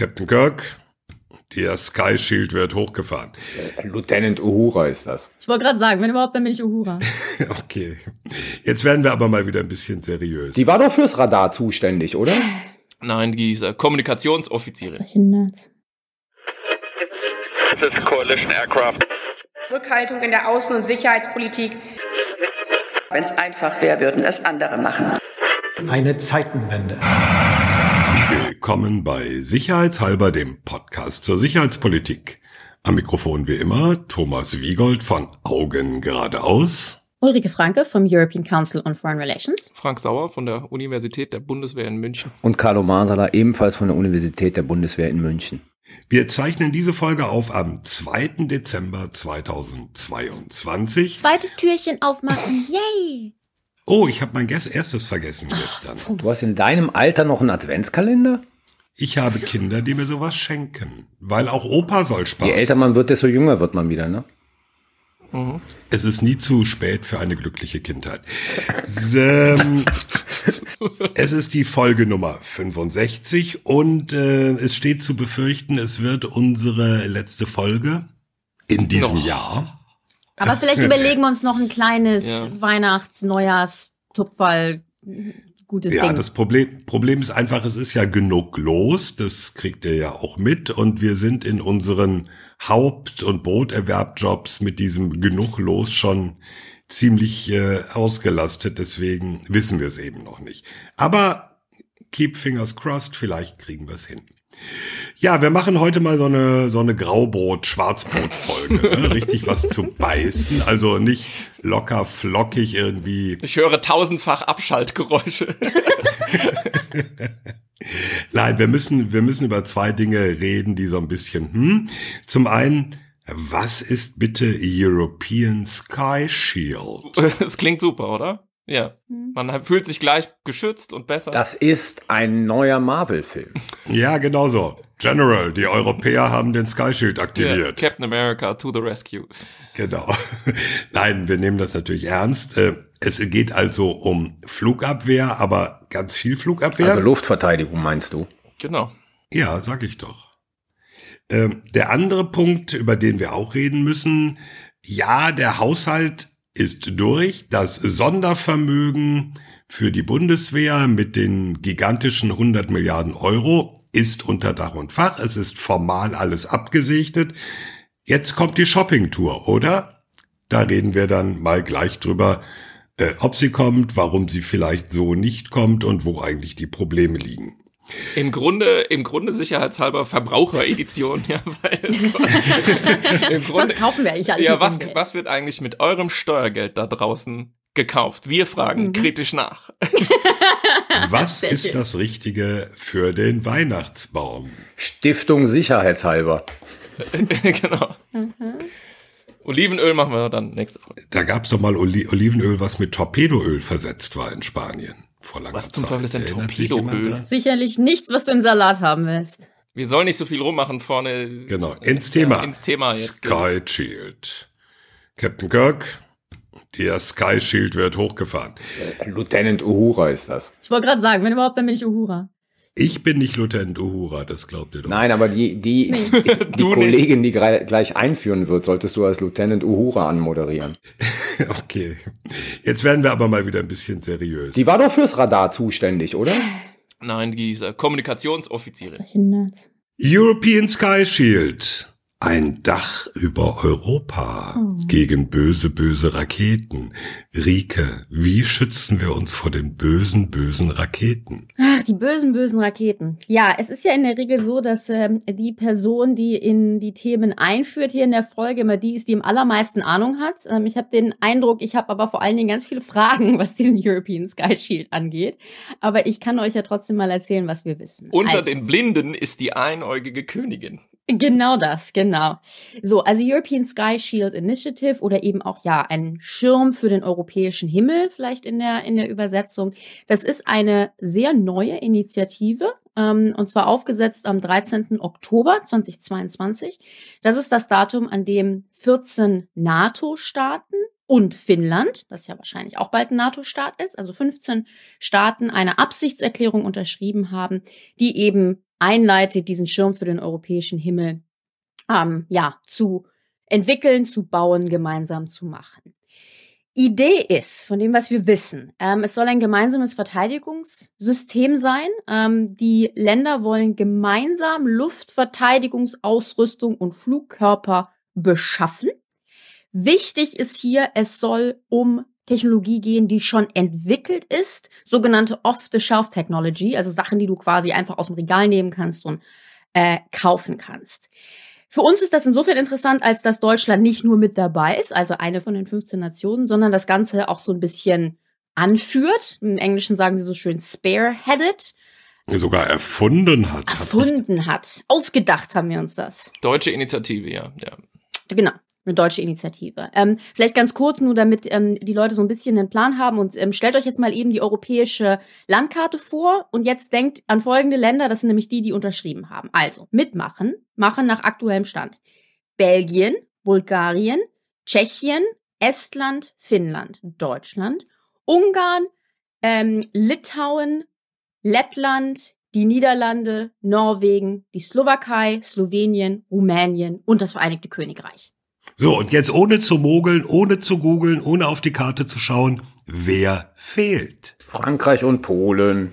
Captain Kirk, der Sky Shield wird hochgefahren. Äh, Lieutenant Uhura ist das. Ich wollte gerade sagen, wenn überhaupt, dann bin ich Uhura. okay. Jetzt werden wir aber mal wieder ein bisschen seriös. Die war doch fürs Radar zuständig, oder? Nein, diese Kommunikationsoffizierin. Solche Nerds. This is coalition aircraft. Rückhaltung in der Außen- und Sicherheitspolitik. Wenn es einfach wäre, würden es andere machen. Eine Zeitenwende. Willkommen bei Sicherheitshalber, dem Podcast zur Sicherheitspolitik. Am Mikrofon wie immer Thomas Wiegold von Augen geradeaus. Ulrike Franke vom European Council on Foreign Relations. Frank Sauer von der Universität der Bundeswehr in München. Und Carlo Masala ebenfalls von der Universität der Bundeswehr in München. Wir zeichnen diese Folge auf am 2. Dezember 2022. Zweites Türchen aufmachen. Yay! Oh, ich habe mein erstes vergessen gestern. Du hast in deinem Alter noch einen Adventskalender? Ich habe Kinder, die mir sowas schenken. Weil auch Opa soll Spaß. Je älter man wird, desto jünger wird man wieder, ne? Mhm. Es ist nie zu spät für eine glückliche Kindheit. Ähm, es ist die Folge Nummer 65 und äh, es steht zu befürchten, es wird unsere letzte Folge in diesem Noch. Jahr. Aber vielleicht überlegen wir uns noch ein kleines Ja. Weihnachts-, Neujahrs-, Tupferl, gutes Ja, Ding. das Problem, Problem ist einfach, es ist ja genug los, das kriegt ihr ja auch mit und wir sind in unseren Haupt- und Broterwerbjobs mit diesem genug los schon ziemlich äh, ausgelastet, deswegen wissen wir es eben noch nicht. Aber keep fingers crossed, vielleicht kriegen wir es hin. Ja, wir machen heute mal so eine, so eine Graubrot-Schwarzbrot-Folge. Ne? Richtig was zu beißen. Also nicht locker flockig irgendwie Ich höre tausendfach Abschaltgeräusche. Nein, wir müssen, wir müssen über zwei Dinge reden, die so ein bisschen, hm. Zum einen, was ist bitte European Sky Shield? Das klingt super, oder? Ja. Man fühlt sich gleich geschützt und besser. Das ist ein neuer Marvel-Film. Ja, genau so. General, die Europäer haben den Sky Shield aktiviert. Captain America to the rescue. Genau. Nein, wir nehmen das natürlich ernst. Äh, Es geht also um Flugabwehr, aber ganz viel Flugabwehr. Also Luftverteidigung meinst du? Genau. Ja, sag ich doch. Ähm, der andere Punkt, über den wir auch reden müssen, ja, der Haushalt ist durch. Das Sondervermögen für die Bundeswehr mit den gigantischen 100 Milliarden Euro ist unter Dach und Fach. Es ist formal alles abgesichtet. Jetzt kommt die Shoppingtour, oder? Da reden wir dann mal gleich drüber, äh, ob sie kommt, warum sie vielleicht so nicht kommt und wo eigentlich die Probleme liegen. Im Grunde, im Grunde sicherheitshalber Verbraucheredition, ja, weil es im Grunde, was kaufen wir eigentlich alles ja, was, was wird eigentlich mit eurem Steuergeld da draußen gekauft? Wir fragen Mhm. kritisch nach. Was ist schön. das Richtige für den Weihnachtsbaum? Stiftung Sicherheitshalber. genau. Mhm. Olivenöl machen wir dann nächste Folge. Da gab es doch mal Oli Olivenöl, was mit Torpedoöl versetzt war in Spanien. Vor langer Was zum Zeit. Teufel ist jemand dran? Sicherlich nichts, was du im Salat haben willst. Wir sollen nicht so viel rummachen vorne. Genau, ins Thema. Ja, ins Thema jetzt. Sky Shield. Captain Kirk, der Sky Shield wird hochgefahren. Äh, Lieutenant Uhura ist das. Ich wollte gerade sagen, wenn überhaupt, dann bin ich Uhura. Ich bin nicht Lieutenant Uhura, das glaubt ihr doch. Nein, aber die, die, die Kollegin, die grei- gleich einführen wird, solltest du als Lieutenant Uhura anmoderieren. Okay. Jetzt werden wir aber mal wieder ein bisschen seriös. Die war doch fürs Radar zuständig, oder? Nein, diese Kommunikationsoffizierin. Solche Nerds. European Sky Shield. Ein Dach über Europa Oh. gegen böse, böse Raketen. Rike, wie schützen wir uns vor den bösen, bösen Raketen? Ach, die bösen, bösen Raketen. Ja, es ist ja in der Regel so, dass ähm, die Person, die in die Themen einführt hier in der Folge, immer die ist, die am allermeisten Ahnung hat. Ähm, ich habe den Eindruck, ich habe aber vor allen Dingen ganz viele Fragen, was diesen European Sky Shield angeht. Aber ich kann euch ja trotzdem mal erzählen, was wir wissen. Unter Also- den Blinden ist die einäugige Königin. Genau das, genau. So, also European Sky Shield Initiative oder eben auch ja ein Schirm für den europäischen Himmel, vielleicht in der in der Übersetzung. Das ist eine sehr neue Initiative ähm, und zwar aufgesetzt am 13. Oktober 2022. Das ist das Datum, an dem 14 NATO-Staaten und Finnland, das ja wahrscheinlich auch bald ein NATO-Staat ist, also 15 Staaten eine Absichtserklärung unterschrieben haben, die eben einleitet, diesen Schirm für den europäischen Himmel ähm, ja, zu entwickeln, zu bauen, gemeinsam zu machen. Idee ist, von dem, was wir wissen, ähm, es soll ein gemeinsames Verteidigungssystem sein. Ähm, die Länder wollen gemeinsam Luftverteidigungsausrüstung und Flugkörper beschaffen. Wichtig ist hier, es soll um Technologie gehen, die schon entwickelt ist, sogenannte Off-the-Shelf-Technology, also Sachen, die du quasi einfach aus dem Regal nehmen kannst und äh, kaufen kannst. Für uns ist das insofern interessant, als dass Deutschland nicht nur mit dabei ist, also eine von den 15 Nationen, sondern das Ganze auch so ein bisschen anführt. Im Englischen sagen sie so schön spearheaded. Sogar erfunden hat. Erfunden hat. Ausgedacht haben wir uns das. Deutsche Initiative, ja. ja. Genau eine deutsche Initiative. Ähm, vielleicht ganz kurz nur, damit ähm, die Leute so ein bisschen einen Plan haben und ähm, stellt euch jetzt mal eben die europäische Landkarte vor und jetzt denkt an folgende Länder, das sind nämlich die, die unterschrieben haben. Also mitmachen, machen nach aktuellem Stand. Belgien, Bulgarien, Tschechien, Estland, Finnland, Deutschland, Ungarn, ähm, Litauen, Lettland, die Niederlande, Norwegen, die Slowakei, Slowenien, Rumänien und das Vereinigte Königreich. So, und jetzt ohne zu mogeln, ohne zu googeln, ohne auf die Karte zu schauen, wer fehlt? Frankreich und Polen.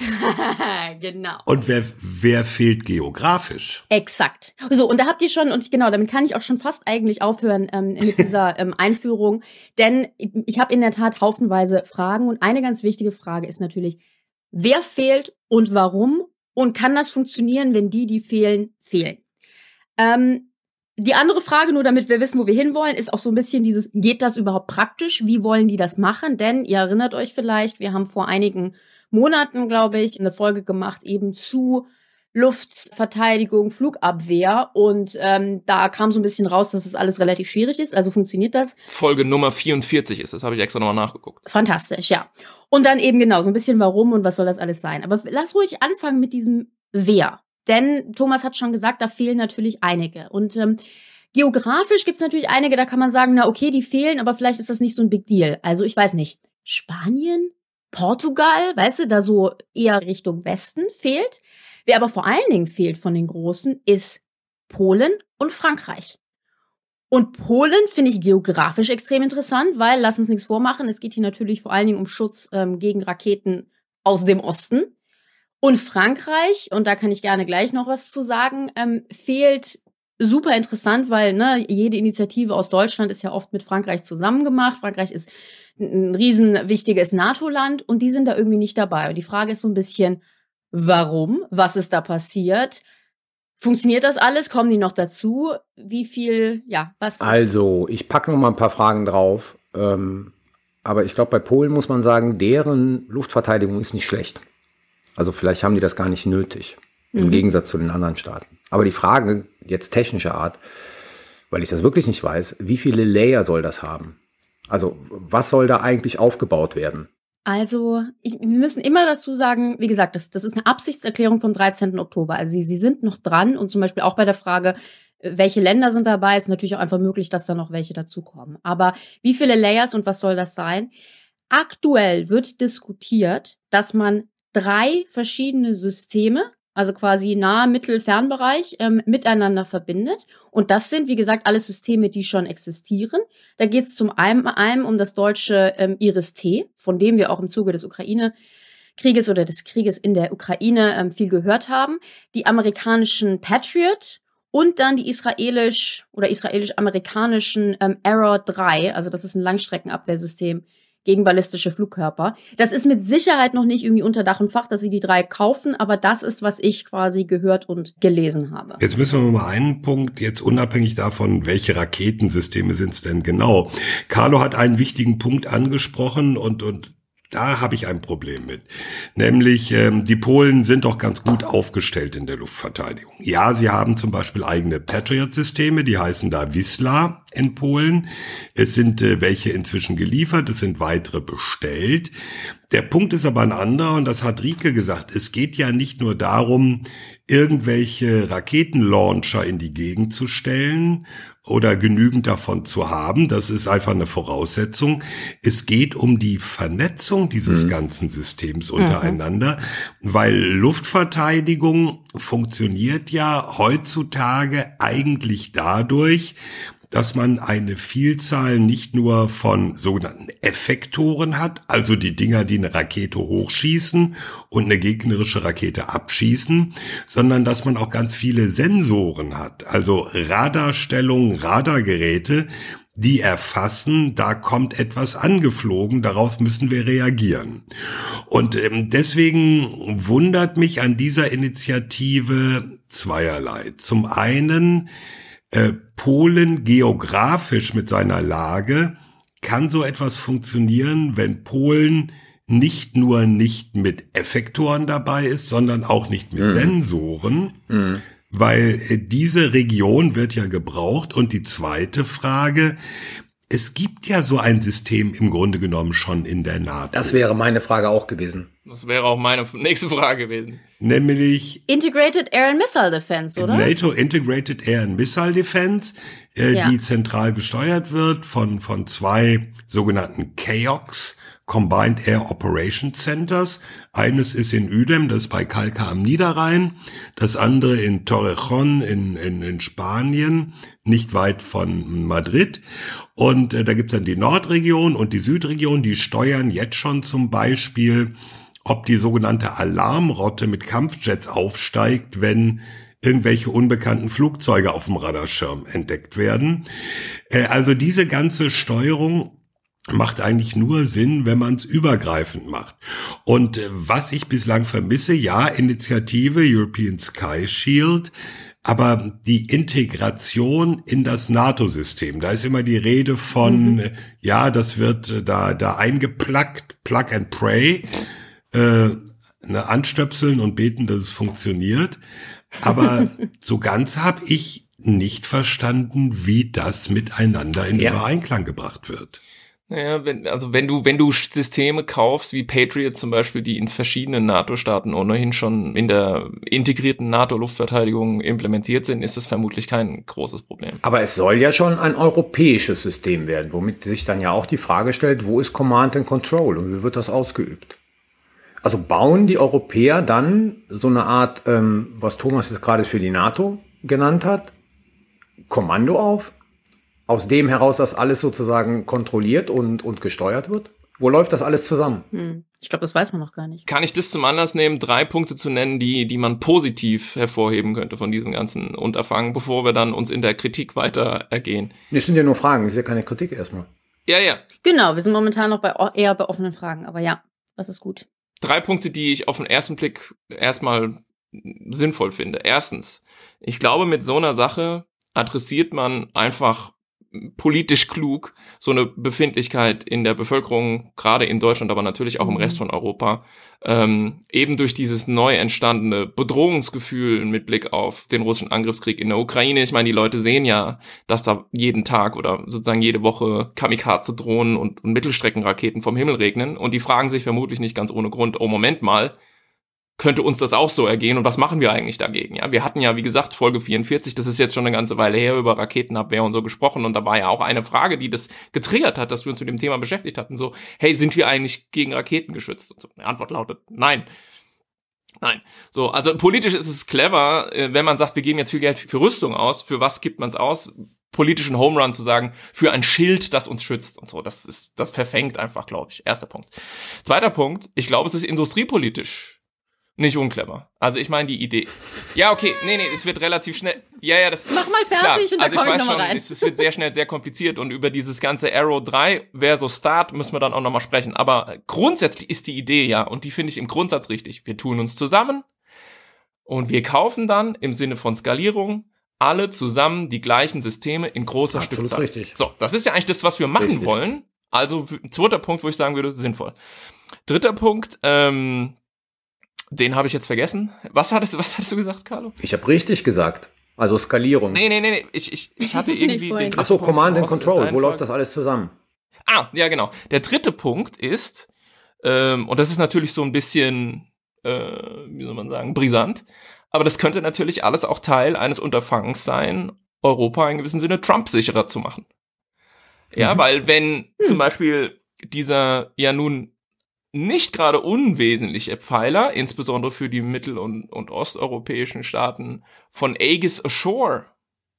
genau. Und wer, wer fehlt geografisch? Exakt. So, und da habt ihr schon, und genau, damit kann ich auch schon fast eigentlich aufhören ähm, mit dieser ähm, Einführung. Denn ich habe in der Tat haufenweise Fragen. Und eine ganz wichtige Frage ist natürlich, wer fehlt und warum? Und kann das funktionieren, wenn die, die fehlen, fehlen? Ähm, die andere Frage, nur damit wir wissen, wo wir hinwollen, ist auch so ein bisschen dieses, geht das überhaupt praktisch? Wie wollen die das machen? Denn ihr erinnert euch vielleicht, wir haben vor einigen Monaten, glaube ich, eine Folge gemacht eben zu Luftverteidigung, Flugabwehr und ähm, da kam so ein bisschen raus, dass es das alles relativ schwierig ist. Also funktioniert das? Folge Nummer 44 ist das, habe ich extra nochmal nachgeguckt. Fantastisch, ja. Und dann eben genau so ein bisschen warum und was soll das alles sein. Aber lass ruhig anfangen mit diesem Wer. Denn Thomas hat schon gesagt, da fehlen natürlich einige. Und ähm, geografisch gibt's natürlich einige, da kann man sagen, na okay, die fehlen, aber vielleicht ist das nicht so ein Big Deal. Also ich weiß nicht, Spanien, Portugal, weißt du, da so eher Richtung Westen fehlt. Wer aber vor allen Dingen fehlt von den Großen, ist Polen und Frankreich. Und Polen finde ich geografisch extrem interessant, weil, lass uns nichts vormachen, es geht hier natürlich vor allen Dingen um Schutz ähm, gegen Raketen aus dem Osten. Und Frankreich, und da kann ich gerne gleich noch was zu sagen, ähm, fehlt super interessant, weil ne, jede Initiative aus Deutschland ist ja oft mit Frankreich zusammen gemacht. Frankreich ist ein riesen wichtiges NATO-Land und die sind da irgendwie nicht dabei. Und die Frage ist so ein bisschen, warum? Was ist da passiert? Funktioniert das alles? Kommen die noch dazu? Wie viel, ja, was? Also, ich packe noch mal ein paar Fragen drauf. Ähm, aber ich glaube, bei Polen muss man sagen, deren Luftverteidigung ist nicht schlecht. Also vielleicht haben die das gar nicht nötig, mhm. im Gegensatz zu den anderen Staaten. Aber die Frage, jetzt technischer Art, weil ich das wirklich nicht weiß, wie viele Layer soll das haben? Also was soll da eigentlich aufgebaut werden? Also, ich, wir müssen immer dazu sagen, wie gesagt, das, das ist eine Absichtserklärung vom 13. Oktober. Also sie, sie sind noch dran und zum Beispiel auch bei der Frage, welche Länder sind dabei, ist natürlich auch einfach möglich, dass da noch welche dazukommen. Aber wie viele Layers und was soll das sein? Aktuell wird diskutiert, dass man drei verschiedene Systeme, also quasi Nah-, Mittel-, Fernbereich, ähm, miteinander verbindet. Und das sind, wie gesagt, alles Systeme, die schon existieren. Da geht es zum einen, einen um das deutsche ähm, Iris-T, von dem wir auch im Zuge des Ukraine Krieges oder des Krieges in der Ukraine ähm, viel gehört haben. Die amerikanischen Patriot und dann die israelisch oder israelisch-amerikanischen ähm, Arrow 3, also das ist ein Langstreckenabwehrsystem, gegen ballistische Flugkörper. Das ist mit Sicherheit noch nicht irgendwie unter Dach und Fach, dass sie die drei kaufen, aber das ist, was ich quasi gehört und gelesen habe. Jetzt müssen wir mal einen Punkt, jetzt unabhängig davon, welche Raketensysteme sind es denn genau. Carlo hat einen wichtigen Punkt angesprochen und, und da habe ich ein Problem mit. Nämlich, ähm, die Polen sind doch ganz gut aufgestellt in der Luftverteidigung. Ja, sie haben zum Beispiel eigene Patriot-Systeme, die heißen da Wisla in Polen. Es sind äh, welche inzwischen geliefert, es sind weitere bestellt. Der Punkt ist aber ein anderer und das hat Rike gesagt. Es geht ja nicht nur darum, irgendwelche Raketenlauncher in die Gegend zu stellen oder genügend davon zu haben. Das ist einfach eine Voraussetzung. Es geht um die Vernetzung dieses mhm. ganzen Systems untereinander, mhm. weil Luftverteidigung funktioniert ja heutzutage eigentlich dadurch, dass man eine Vielzahl nicht nur von sogenannten Effektoren hat, also die Dinger, die eine Rakete hochschießen und eine gegnerische Rakete abschießen, sondern dass man auch ganz viele Sensoren hat, also Radarstellungen, Radargeräte, die erfassen, da kommt etwas angeflogen, darauf müssen wir reagieren. Und ähm, deswegen wundert mich an dieser Initiative zweierlei. Zum einen, äh, Polen geografisch mit seiner Lage kann so etwas funktionieren, wenn Polen nicht nur nicht mit Effektoren dabei ist, sondern auch nicht mit mhm. Sensoren, mhm. weil äh, diese Region wird ja gebraucht. Und die zweite Frage, es gibt ja so ein System im Grunde genommen schon in der NATO. Das wäre meine Frage auch gewesen. Das wäre auch meine nächste Frage gewesen. Nämlich Integrated Air and Missile Defense, oder? NATO Integrated Air and Missile Defense, äh, ja. die zentral gesteuert wird von, von zwei sogenannten CAOCs, Combined Air Operation Centers. Eines ist in Udem, das ist bei Calca am Niederrhein. Das andere in Torrejón in, in, in Spanien, nicht weit von Madrid. Und äh, da gibt's dann die Nordregion und die Südregion, die steuern jetzt schon zum Beispiel, ob die sogenannte Alarmrotte mit Kampfjets aufsteigt, wenn irgendwelche unbekannten Flugzeuge auf dem Radarschirm entdeckt werden. Äh, also diese ganze Steuerung macht eigentlich nur Sinn, wenn man es übergreifend macht. Und äh, was ich bislang vermisse, ja, Initiative European Sky Shield, aber die Integration in das NATO-System, da ist immer die Rede von, mhm. ja, das wird äh, da, da eingeplackt, Plug and Pray, äh, ne, anstöpseln und beten, dass es funktioniert. Aber so ganz habe ich nicht verstanden, wie das miteinander in ja. Übereinklang gebracht wird. Naja, wenn, also wenn du, wenn du Systeme kaufst, wie Patriot zum Beispiel, die in verschiedenen NATO-Staaten ohnehin schon in der integrierten NATO-Luftverteidigung implementiert sind, ist das vermutlich kein großes Problem. Aber es soll ja schon ein europäisches System werden, womit sich dann ja auch die Frage stellt, wo ist Command and Control und wie wird das ausgeübt? Also bauen die Europäer dann so eine Art, ähm, was Thomas jetzt gerade für die NATO genannt hat, Kommando auf? aus dem heraus, dass alles sozusagen kontrolliert und, und gesteuert wird? Wo läuft das alles zusammen? Hm. Ich glaube, das weiß man noch gar nicht. Kann ich das zum Anlass nehmen, drei Punkte zu nennen, die, die man positiv hervorheben könnte von diesem ganzen Unterfangen, bevor wir dann uns in der Kritik weiter ergehen? Das sind ja nur Fragen, das ist ja keine Kritik erstmal. Ja, ja. Genau, wir sind momentan noch bei eher bei offenen Fragen, aber ja, das ist gut. Drei Punkte, die ich auf den ersten Blick erstmal sinnvoll finde. Erstens, ich glaube, mit so einer Sache adressiert man einfach politisch klug, so eine Befindlichkeit in der Bevölkerung, gerade in Deutschland, aber natürlich auch im Rest mhm. von Europa, ähm, eben durch dieses neu entstandene Bedrohungsgefühl mit Blick auf den russischen Angriffskrieg in der Ukraine. Ich meine, die Leute sehen ja, dass da jeden Tag oder sozusagen jede Woche Kamikaze-Drohnen und, und Mittelstreckenraketen vom Himmel regnen und die fragen sich vermutlich nicht ganz ohne Grund, oh Moment mal, könnte uns das auch so ergehen und was machen wir eigentlich dagegen? Ja, wir hatten ja, wie gesagt, Folge 44, das ist jetzt schon eine ganze Weile her, über Raketenabwehr und so gesprochen und da war ja auch eine Frage, die das getriggert hat, dass wir uns mit dem Thema beschäftigt hatten, so, hey, sind wir eigentlich gegen Raketen geschützt? Und so, die Antwort lautet, nein. Nein. So, also politisch ist es clever, äh, wenn man sagt, wir geben jetzt viel Geld für Rüstung aus, für was gibt man es aus? politischen Home Run zu sagen, für ein Schild, das uns schützt und so. Das ist, das verfängt einfach, glaube ich. Erster Punkt. Zweiter Punkt, ich glaube, es ist industriepolitisch nicht unclever. Also ich meine die Idee. Ja, okay, nee, nee, es wird relativ schnell. Ja, ja, das. Mach mal fertig klar. und dann also ich, ich weiß schon, rein. Es, es, wird sehr schnell sehr kompliziert und über dieses ganze Arrow 3 versus Start müssen wir dann auch nochmal sprechen. Aber grundsätzlich ist die Idee ja, und die finde ich im Grundsatz richtig. Wir tun uns zusammen und wir kaufen dann im Sinne von Skalierung alle zusammen die gleichen Systeme in großer Absolut Stückzahl. Richtig. So, das ist ja eigentlich das, was wir machen richtig. wollen. Also zweiter Punkt, wo ich sagen würde, sinnvoll. Dritter Punkt, ähm, den habe ich jetzt vergessen. Was hattest, was hattest du gesagt, Carlo? Ich habe richtig gesagt. Also Skalierung. Nee, nee, nee, nee. Ich, ich, ich hatte irgendwie den Achso, Command and Control. Wo läuft das alles zusammen? Ah, ja, genau. Der dritte Punkt ist, ähm, und das ist natürlich so ein bisschen, äh, wie soll man sagen, brisant, aber das könnte natürlich alles auch Teil eines Unterfangens sein, Europa in gewissem Sinne Trump sicherer zu machen. Ja, Mhm. weil wenn Hm. zum Beispiel dieser ja nun nicht gerade unwesentliche Pfeiler, insbesondere für die mittel- und, und osteuropäischen Staaten, von Aegis Ashore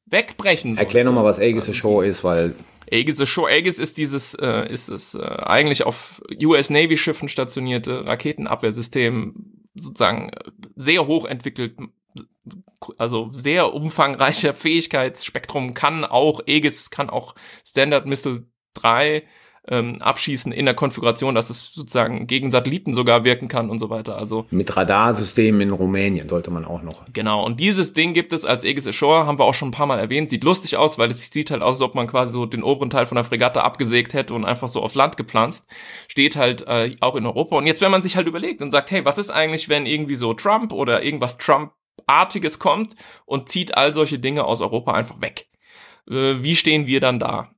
wegbrechen sollte. Erklär nochmal, was Aegis Ashore ist, weil Aegis Ashore, Aegis ist dieses, äh, ist es äh, eigentlich auf US Navy Schiffen stationierte Raketenabwehrsystem, sozusagen äh, sehr hoch entwickelt, also sehr umfangreicher Fähigkeitsspektrum kann auch Aegis, kann auch Standard Missile 3 ähm, abschießen in der Konfiguration, dass es sozusagen gegen Satelliten sogar wirken kann und so weiter. Also mit Radarsystemen in Rumänien sollte man auch noch. Genau, und dieses Ding gibt es als Aegis Ashore, haben wir auch schon ein paar Mal erwähnt. Sieht lustig aus, weil es sieht halt aus, als ob man quasi so den oberen Teil von der Fregatte abgesägt hätte und einfach so aufs Land gepflanzt. Steht halt äh, auch in Europa. Und jetzt, wenn man sich halt überlegt und sagt, hey, was ist eigentlich, wenn irgendwie so Trump oder irgendwas Trump-artiges kommt und zieht all solche Dinge aus Europa einfach weg? Äh, wie stehen wir dann da?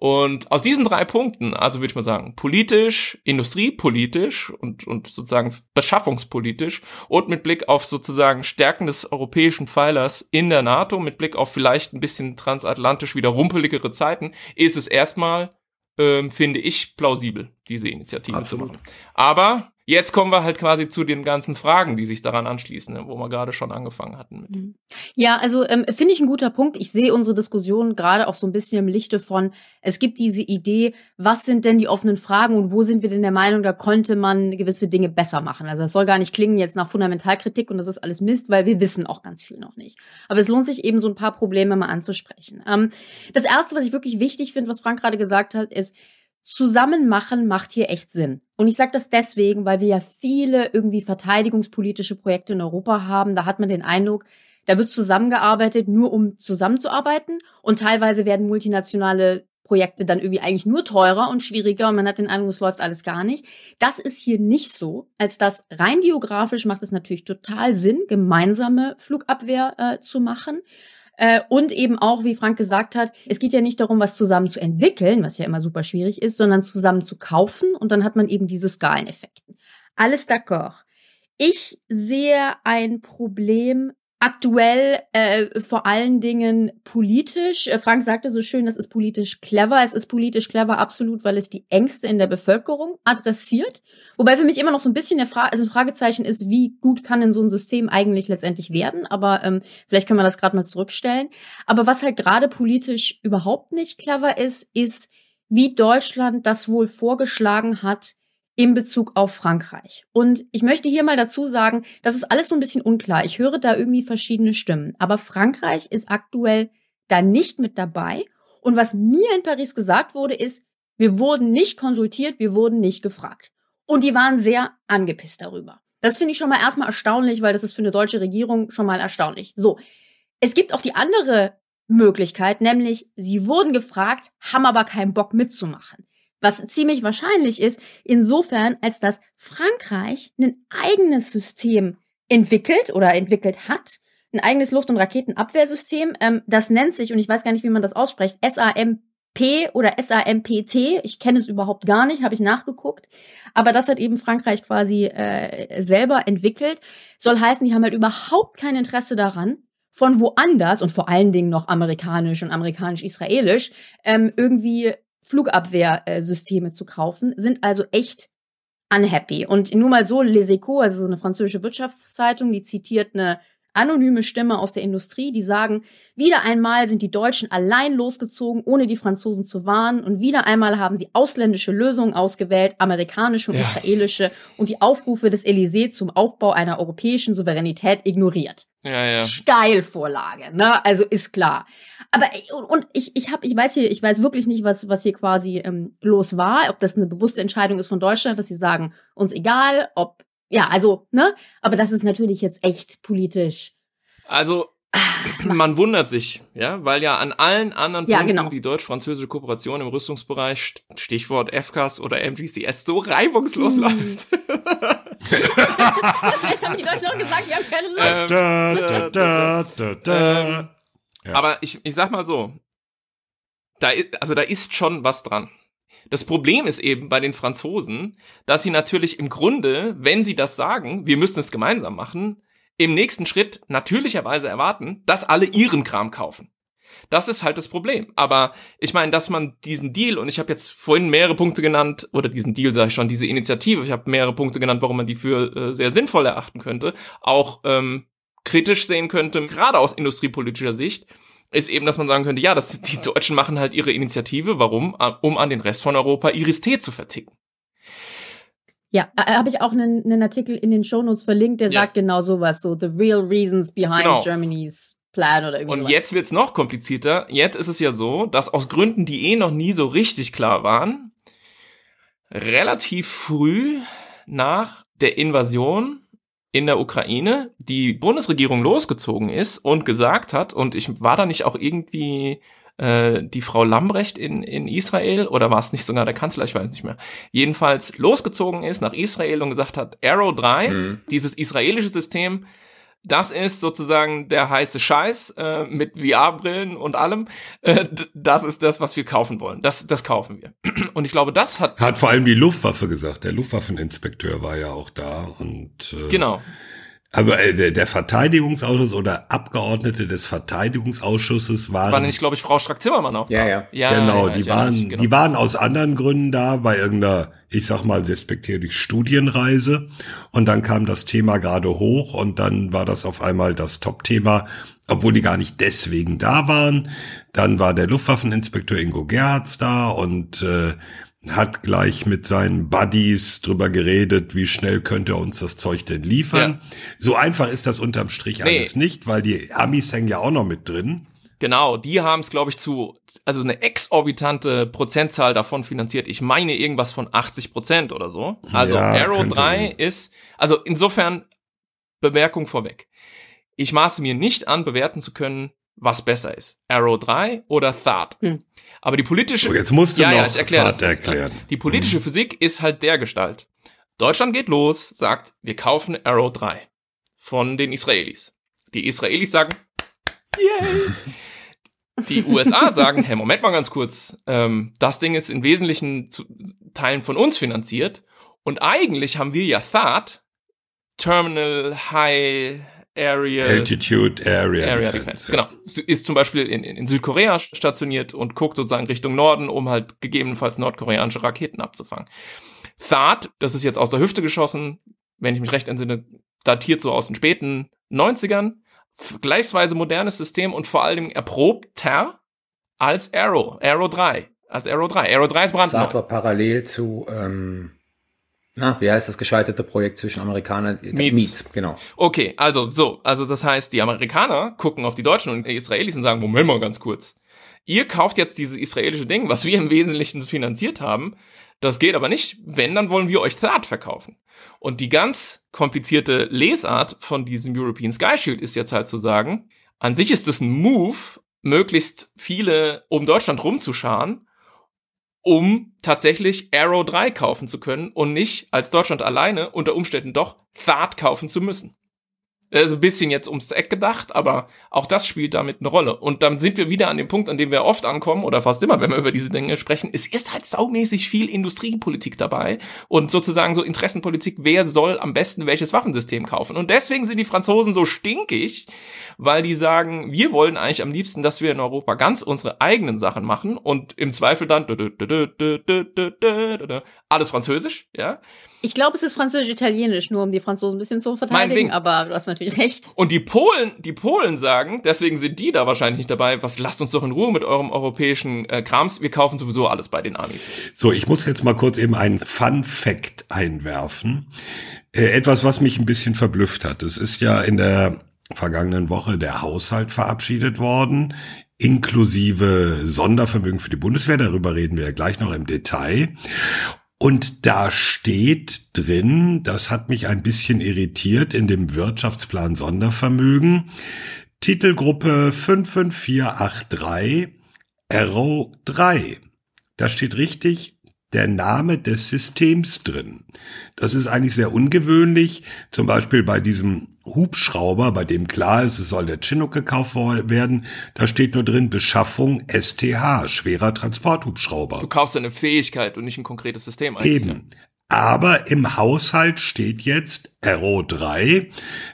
Und aus diesen drei Punkten, also würde ich mal sagen, politisch, industriepolitisch und, und sozusagen beschaffungspolitisch und mit Blick auf sozusagen Stärken des europäischen Pfeilers in der NATO, mit Blick auf vielleicht ein bisschen transatlantisch wieder rumpeligere Zeiten, ist es erstmal, ähm, finde ich, plausibel, diese Initiative Absolut. zu machen. Aber jetzt kommen wir halt quasi zu den ganzen Fragen, die sich daran anschließen, ne, wo wir gerade schon angefangen hatten mit. Ja, also ähm, finde ich ein guter Punkt. Ich sehe unsere Diskussion gerade auch so ein bisschen im Lichte von, es gibt diese Idee, was sind denn die offenen Fragen und wo sind wir denn der Meinung, da konnte man gewisse Dinge besser machen. Also es soll gar nicht klingen jetzt nach Fundamentalkritik und das ist alles Mist, weil wir wissen auch ganz viel noch nicht. Aber es lohnt sich eben so ein paar Probleme mal anzusprechen. Ähm, das Erste, was ich wirklich wichtig finde, was Frank gerade gesagt hat, ist, zusammen machen macht hier echt Sinn. Und ich sage das deswegen, weil wir ja viele irgendwie verteidigungspolitische Projekte in Europa haben. Da hat man den Eindruck, da wird zusammengearbeitet, nur um zusammenzuarbeiten. Und teilweise werden multinationale Projekte dann irgendwie eigentlich nur teurer und schwieriger und man hat den Eindruck, es läuft alles gar nicht. Das ist hier nicht so, als das rein geografisch macht es natürlich total Sinn, gemeinsame Flugabwehr äh, zu machen. Äh, und eben auch, wie Frank gesagt hat, es geht ja nicht darum, was zusammen zu entwickeln, was ja immer super schwierig ist, sondern zusammen zu kaufen und dann hat man eben diese Skaleneffekte. Alles d'accord. Ich sehe ein Problem aktuell äh, vor allen Dingen politisch. Äh, Frank sagte so schön, das ist politisch clever. Es ist politisch clever absolut, weil es die Ängste in der Bevölkerung adressiert. Wobei für mich immer noch so ein bisschen der Fra also Fragezeichen ist, wie gut kann denn so ein System eigentlich letztendlich werden? Aber ähm, vielleicht können wir das gerade mal zurückstellen. Aber was halt gerade politisch überhaupt nicht clever ist, ist, wie Deutschland das wohl vorgeschlagen hat, in Bezug auf Frankreich. Und ich möchte hier mal dazu sagen, das ist alles so ein bisschen unklar. Ich höre da irgendwie verschiedene Stimmen. Aber Frankreich ist aktuell da nicht mit dabei. Und was mir in Paris gesagt wurde, ist, wir wurden nicht konsultiert, wir wurden nicht gefragt. Und die waren sehr angepisst darüber. Das finde ich schon mal erstmal erstaunlich, weil das ist für eine deutsche Regierung schon mal erstaunlich. So. Es gibt auch die andere Möglichkeit, nämlich sie wurden gefragt, haben aber keinen Bock mitzumachen. Was ziemlich wahrscheinlich ist, insofern, als dass Frankreich ein eigenes System entwickelt oder entwickelt hat, ein eigenes Luft- und Raketenabwehrsystem. Ähm, das nennt sich, und ich weiß gar nicht, wie man das ausspricht, SAMP oder SAMPT. Ich kenne es überhaupt gar nicht, habe ich nachgeguckt. Aber das hat eben Frankreich quasi äh, selber entwickelt. Soll heißen, die haben halt überhaupt kein Interesse daran, von woanders und vor allen Dingen noch amerikanisch und amerikanisch-israelisch ähm, irgendwie Flugabwehrsysteme zu kaufen, sind also echt unhappy. Und nur mal so, Les Echos, also so eine französische Wirtschaftszeitung, die zitiert eine anonyme Stimme aus der Industrie, die sagen, wieder einmal sind die Deutschen allein losgezogen, ohne die Franzosen zu warnen. Und wieder einmal haben sie ausländische Lösungen ausgewählt, amerikanische und Ja. israelische, und die Aufrufe des Élysée zum Aufbau einer europäischen Souveränität ignoriert. Ja, ja. Steilvorlage, ne? Also ist klar. Aber und- und ich ich habe ich weiß hier ich weiß wirklich nicht was was hier quasi ähm, los war, ob das eine bewusste Entscheidung ist von Deutschland, dass sie sagen uns egal, ob ja also ne, aber das ist natürlich jetzt echt politisch. Also, man wundert sich, ja, weil ja an allen anderen Ja, Punkten genau. die deutsch-französische Kooperation im Rüstungsbereich, Stichwort FCAS oder MGCS, so reibungslos Hm. läuft. Vielleicht haben die Deutschen auch gesagt, wir haben keine Lust. Ähm, Da, da, da, da, da. Ja. Aber ich, ich sag mal so, da, i- also da ist schon was dran. Das Problem ist eben bei den Franzosen, dass sie natürlich im Grunde, wenn sie das sagen, wir müssen es gemeinsam machen, im nächsten Schritt natürlicherweise erwarten, dass alle ihren Kram kaufen. Das ist halt das Problem. Aber ich meine, dass man diesen Deal, und ich habe jetzt vorhin mehrere Punkte genannt, oder diesen Deal sage ich schon, diese Initiative, ich habe mehrere Punkte genannt, warum man die für äh, sehr sinnvoll erachten könnte, auch ähm, kritisch sehen könnte, gerade aus industriepolitischer Sicht, ist eben, dass man sagen könnte, ja, das, die Deutschen machen halt ihre Initiative, warum? Um an den Rest von Europa Iris Tee zu verticken. Ja, äh, habe ich auch einen, einen Artikel in den Shownotes verlinkt, der ja. sagt genau sowas, so the real reasons behind genau. Germany's Plan oder irgendwie. Und sowas. jetzt wird's noch komplizierter. Jetzt ist es ja so, dass aus Gründen, die eh noch nie so richtig klar waren, relativ früh nach der Invasion in der Ukraine die Bundesregierung losgezogen ist und gesagt hat, und ich war da nicht auch irgendwie äh, die Frau Lambrecht in, in Israel oder war es nicht sogar der Kanzler, ich weiß nicht mehr. Jedenfalls losgezogen ist nach Israel und gesagt hat, Arrow 3, mhm. dieses israelische System, das ist sozusagen der heiße Scheiß äh, mit VR-Brillen und allem. Äh, das ist das, was wir kaufen wollen. Das, das kaufen wir. Und ich glaube, das hat hat vor allem die Luftwaffe gesagt. Der Luftwaffeninspekteur war ja auch da und äh, genau. Aber äh, der, Verteidigungsausschuss oder Abgeordnete des Verteidigungsausschusses waren. War nicht, glaube ich, Frau Strack-Zimmermann auch ja, da? Ja, ja. Genau, ja, die waren, genau. die waren aus anderen Gründen da, bei irgendeiner, ich sag mal, respektierlich Studienreise. Und dann kam das Thema gerade hoch und dann war das auf einmal das Top-Thema, obwohl die gar nicht deswegen da waren. Dann war der Luftwaffeninspekteur Ingo Gerhards da und äh, hat gleich mit seinen Buddies drüber geredet, wie schnell könnte er uns das Zeug denn liefern. Ja. So einfach ist das unterm Strich nee. alles nicht, weil die Amis hängen ja auch noch mit drin. Genau, die haben es, glaube ich, zu, also eine exorbitante Prozentzahl davon finanziert. Ich meine irgendwas von 80 Prozent oder so. Also ja, Arrow 3 ist, also insofern Bemerkung vorweg. Ich maße mir nicht an, bewerten zu können, was besser ist. Arrow 3 oder Thad. Hm. Aber die politische. Oh, jetzt musst du ja, noch ja, ich erklär das erklären. Die politische hm. Physik ist halt der Gestalt. Deutschland geht los, sagt, wir kaufen Arrow 3 von den Israelis. Die Israelis sagen, yay! Die USA sagen, hey, Moment mal ganz kurz, ähm, das Ding ist in wesentlichen Teilen von uns finanziert und eigentlich haben wir ja Thad, Terminal High Area. Altitude Area, Area Defense. Defense. Genau. Ist zum Beispiel in, in Südkorea stationiert und guckt sozusagen Richtung Norden, um halt gegebenenfalls nordkoreanische Raketen abzufangen. THAAD, das ist jetzt aus der Hüfte geschossen, wenn ich mich recht entsinne, datiert so aus den späten 90ern. Vergleichsweise modernes System und vor allem erprobter als Arrow, Arrow 3. Als Arrow 3. Arrow 3 ist brandneu. Das war parallel zu ähm, na, wie heißt das gescheiterte Projekt zwischen Amerikanern? Meets. Meets, genau. Okay, also so, also das heißt, die Amerikaner gucken auf die Deutschen und die Israelis und sagen, Moment mal ganz kurz. Ihr kauft jetzt dieses israelische Ding, was wir im Wesentlichen finanziert haben. Das geht aber nicht. Wenn, dann wollen wir euch Thad verkaufen. Und die ganz komplizierte Lesart von diesem European Sky Shield ist jetzt halt zu sagen, an sich ist es ein Move, möglichst viele um Deutschland rumzuscharen um tatsächlich Arrow 3 kaufen zu können und nicht als Deutschland alleine unter Umständen doch Thad kaufen zu müssen also ein bisschen jetzt ums Eck gedacht, aber auch das spielt damit eine Rolle. Und dann sind wir wieder an dem Punkt, an dem wir oft ankommen, oder fast immer, wenn wir über diese Dinge sprechen. Es ist halt saumäßig viel Industriepolitik dabei und sozusagen so Interessenpolitik, wer soll am besten welches Waffensystem kaufen. Und deswegen sind die Franzosen so stinkig, weil die sagen, wir wollen eigentlich am liebsten, dass wir in Europa ganz unsere eigenen Sachen machen und im Zweifel dann alles französisch, ja. Ich glaube, es ist französisch-italienisch, nur um die Franzosen ein bisschen zu verteidigen, aber du hast natürlich recht. Und die Polen, die Polen sagen, deswegen sind die da wahrscheinlich nicht dabei, was lasst uns doch in Ruhe mit eurem europäischen äh, Krams, wir kaufen sowieso alles bei den Amis. So, ich muss jetzt mal kurz eben einen Fun Fact einwerfen. Äh, etwas, was mich ein bisschen verblüfft hat. Es ist ja in der vergangenen Woche der Haushalt verabschiedet worden inklusive Sondervermögen für die Bundeswehr. Darüber reden wir ja gleich noch im Detail. Und da steht drin, das hat mich ein bisschen irritiert, in dem Wirtschaftsplan Sondervermögen, Titelgruppe 55483, Arrow 3. Da steht richtig der Name des Systems drin. Das ist eigentlich sehr ungewöhnlich. Zum Beispiel bei diesem Hubschrauber, bei dem klar ist, es soll der Chinook gekauft werden, da steht nur drin Beschaffung STH, schwerer Transporthubschrauber. Du kaufst eine Fähigkeit und nicht ein konkretes System. Eigentlich. Eben. Aber im Haushalt steht jetzt RO3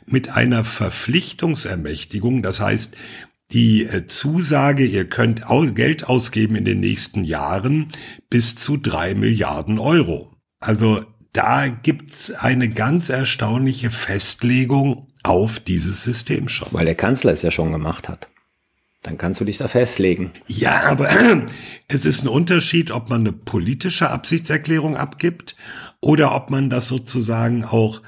mit einer Verpflichtungsermächtigung. Das heißt, die äh, Zusage, ihr könnt Geld ausgeben in den nächsten Jahren bis zu drei Milliarden Euro. Also da gibt's eine ganz erstaunliche Festlegung auf dieses System schon. Weil der Kanzler es ja schon gemacht hat. Dann kannst du dich da festlegen. Ja, aber es ist ein Unterschied, ob man eine politische Absichtserklärung abgibt oder ob man das sozusagen auch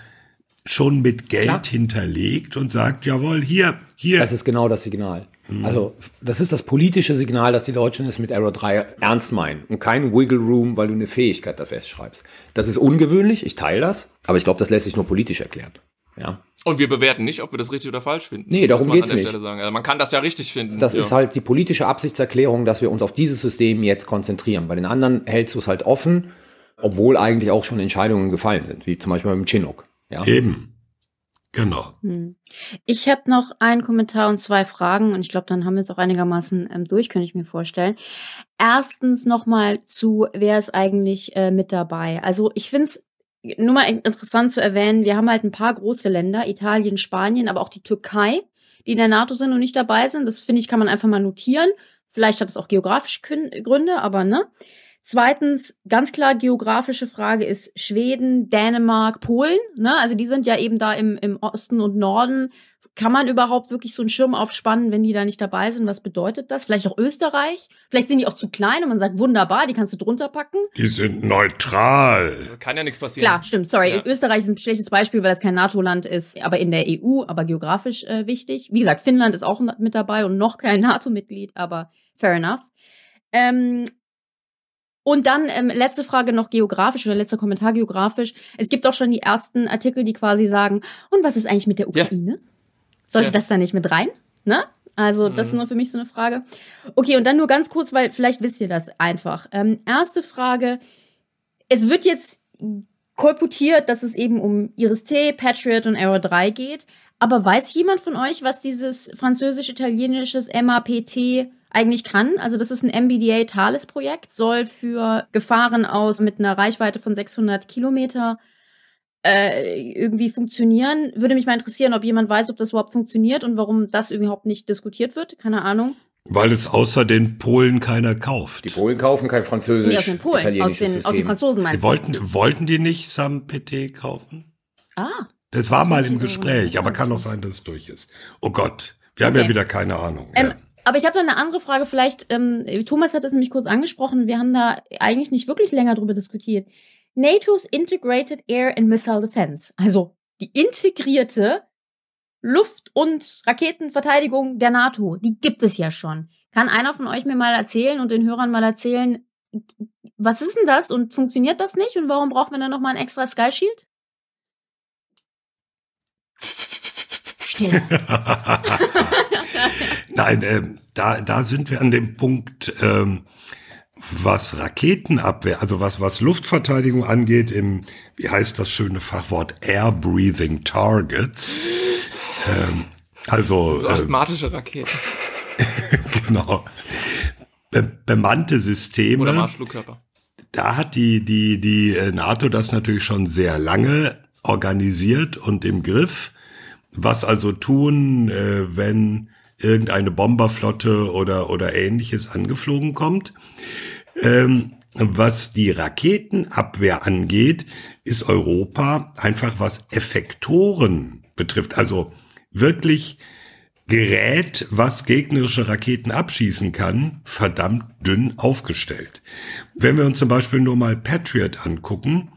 schon mit Geld Klar. hinterlegt und sagt, jawohl, hier, hier. Das ist genau das Signal. Also, das ist das politische Signal, dass die Deutschen es mit Arrow 3 ernst meinen und kein Wiggle Room, weil du eine Fähigkeit da festschreibst. Das ist ungewöhnlich, ich teile das, aber ich glaube, das lässt sich nur politisch erklären. Ja. Und wir bewerten nicht, ob wir das richtig oder falsch finden. Nee, darum an der nicht. Also man kann das ja richtig finden. Das ja. ist halt die politische Absichtserklärung, dass wir uns auf dieses System jetzt konzentrieren. Bei den anderen hältst du es halt offen, obwohl eigentlich auch schon Entscheidungen gefallen sind, wie zum Beispiel beim Chinook. Ja. Eben. Genau. Hm. Ich habe noch einen Kommentar und zwei Fragen und ich glaube, dann haben wir es auch einigermaßen ähm, durch, könnte ich mir vorstellen. Erstens nochmal zu, wer ist eigentlich äh, mit dabei? Also ich finde es nur mal in- interessant zu erwähnen, wir haben halt ein paar große Länder, Italien, Spanien, aber auch die Türkei, die in der NATO sind und nicht dabei sind. Das finde ich, kann man einfach mal notieren. Vielleicht hat es auch geografische Gründe, aber ne? Zweitens, ganz klar geografische Frage ist Schweden, Dänemark, Polen. Ne? Also die sind ja eben da im, im Osten und Norden. Kann man überhaupt wirklich so einen Schirm aufspannen, wenn die da nicht dabei sind? Was bedeutet das? Vielleicht auch Österreich? Vielleicht sind die auch zu klein und man sagt, wunderbar, die kannst du drunter packen. Die sind neutral. Kann ja nichts passieren. Klar, stimmt, sorry. Ja. Österreich ist ein schlechtes Beispiel, weil das kein NATO-Land ist, aber in der EU, aber geografisch äh, wichtig. Wie gesagt, Finnland ist auch mit dabei und noch kein NATO-Mitglied, aber fair enough. Ähm, und dann ähm, letzte Frage noch geografisch oder letzter Kommentar geografisch. Es gibt auch schon die ersten Artikel, die quasi sagen, und was ist eigentlich mit der Ja. Ukraine? Sollte Ja. das da nicht mit rein? Ne? Also, das ist nur für mich so eine Frage. Okay, und dann nur ganz kurz, weil vielleicht wisst ihr das einfach. Ähm, erste Frage. Es wird jetzt kolportiert, dass es eben um Iris-T, Patriot und Arrow 3 geht. Aber weiß jemand von euch, was dieses französisch-italienisches MAPT eigentlich kann? Also das ist ein MBDA Thales-Projekt, soll für Gefahren aus mit einer Reichweite von 600 Kilometer äh, irgendwie funktionieren. Würde mich mal interessieren, ob jemand weiß, ob das überhaupt funktioniert und warum das überhaupt nicht diskutiert wird. Keine Ahnung. Weil es außer den Polen keiner kauft. Die Polen kaufen kein französisch Nee, aus den Polen, aus den, aus den. Franzosen Die meinst du? wollten, wollten die nicht Sam PT kaufen? Ah. Das war Das mal im Gespräch, aber kann auch sein, dass es durch ist. Oh Gott, wir haben Okay. ja wieder keine Ahnung. Ähm, ja. Aber ich habe da eine andere Frage. Vielleicht, ähm, Thomas hat das nämlich kurz angesprochen. Wir haben da eigentlich nicht wirklich länger drüber diskutiert. NATO's Integrated Air and Missile Defense, also die integrierte Luft- und Raketenverteidigung der NATO, die gibt es ja schon. Kann einer von euch mir mal erzählen und den Hörern mal erzählen, was ist denn das und funktioniert das nicht und warum braucht man dann nochmal ein extra Sky Shield? Still. Nein, ähm, da, da sind wir an dem Punkt, ähm, was Raketenabwehr, also was, was Luftverteidigung angeht, im, wie heißt das schöne Fachwort, Air Breathing Targets. Ähm, also, So ähm, asthmatische Raketen. genau. Be bemannte Systeme. Oder Marschflugkörper. da hat die, die, die äh, NATO das natürlich schon sehr lange organisiert und im Griff. Was also tun, äh, wenn irgendeine Bomberflotte oder, oder ähnliches angeflogen kommt. Ähm, was die Raketenabwehr angeht, ist Europa einfach was Effektoren betrifft. Also wirklich Gerät, was gegnerische Raketen abschießen kann, verdammt dünn aufgestellt. Wenn wir uns zum Beispiel nur mal Patriot angucken,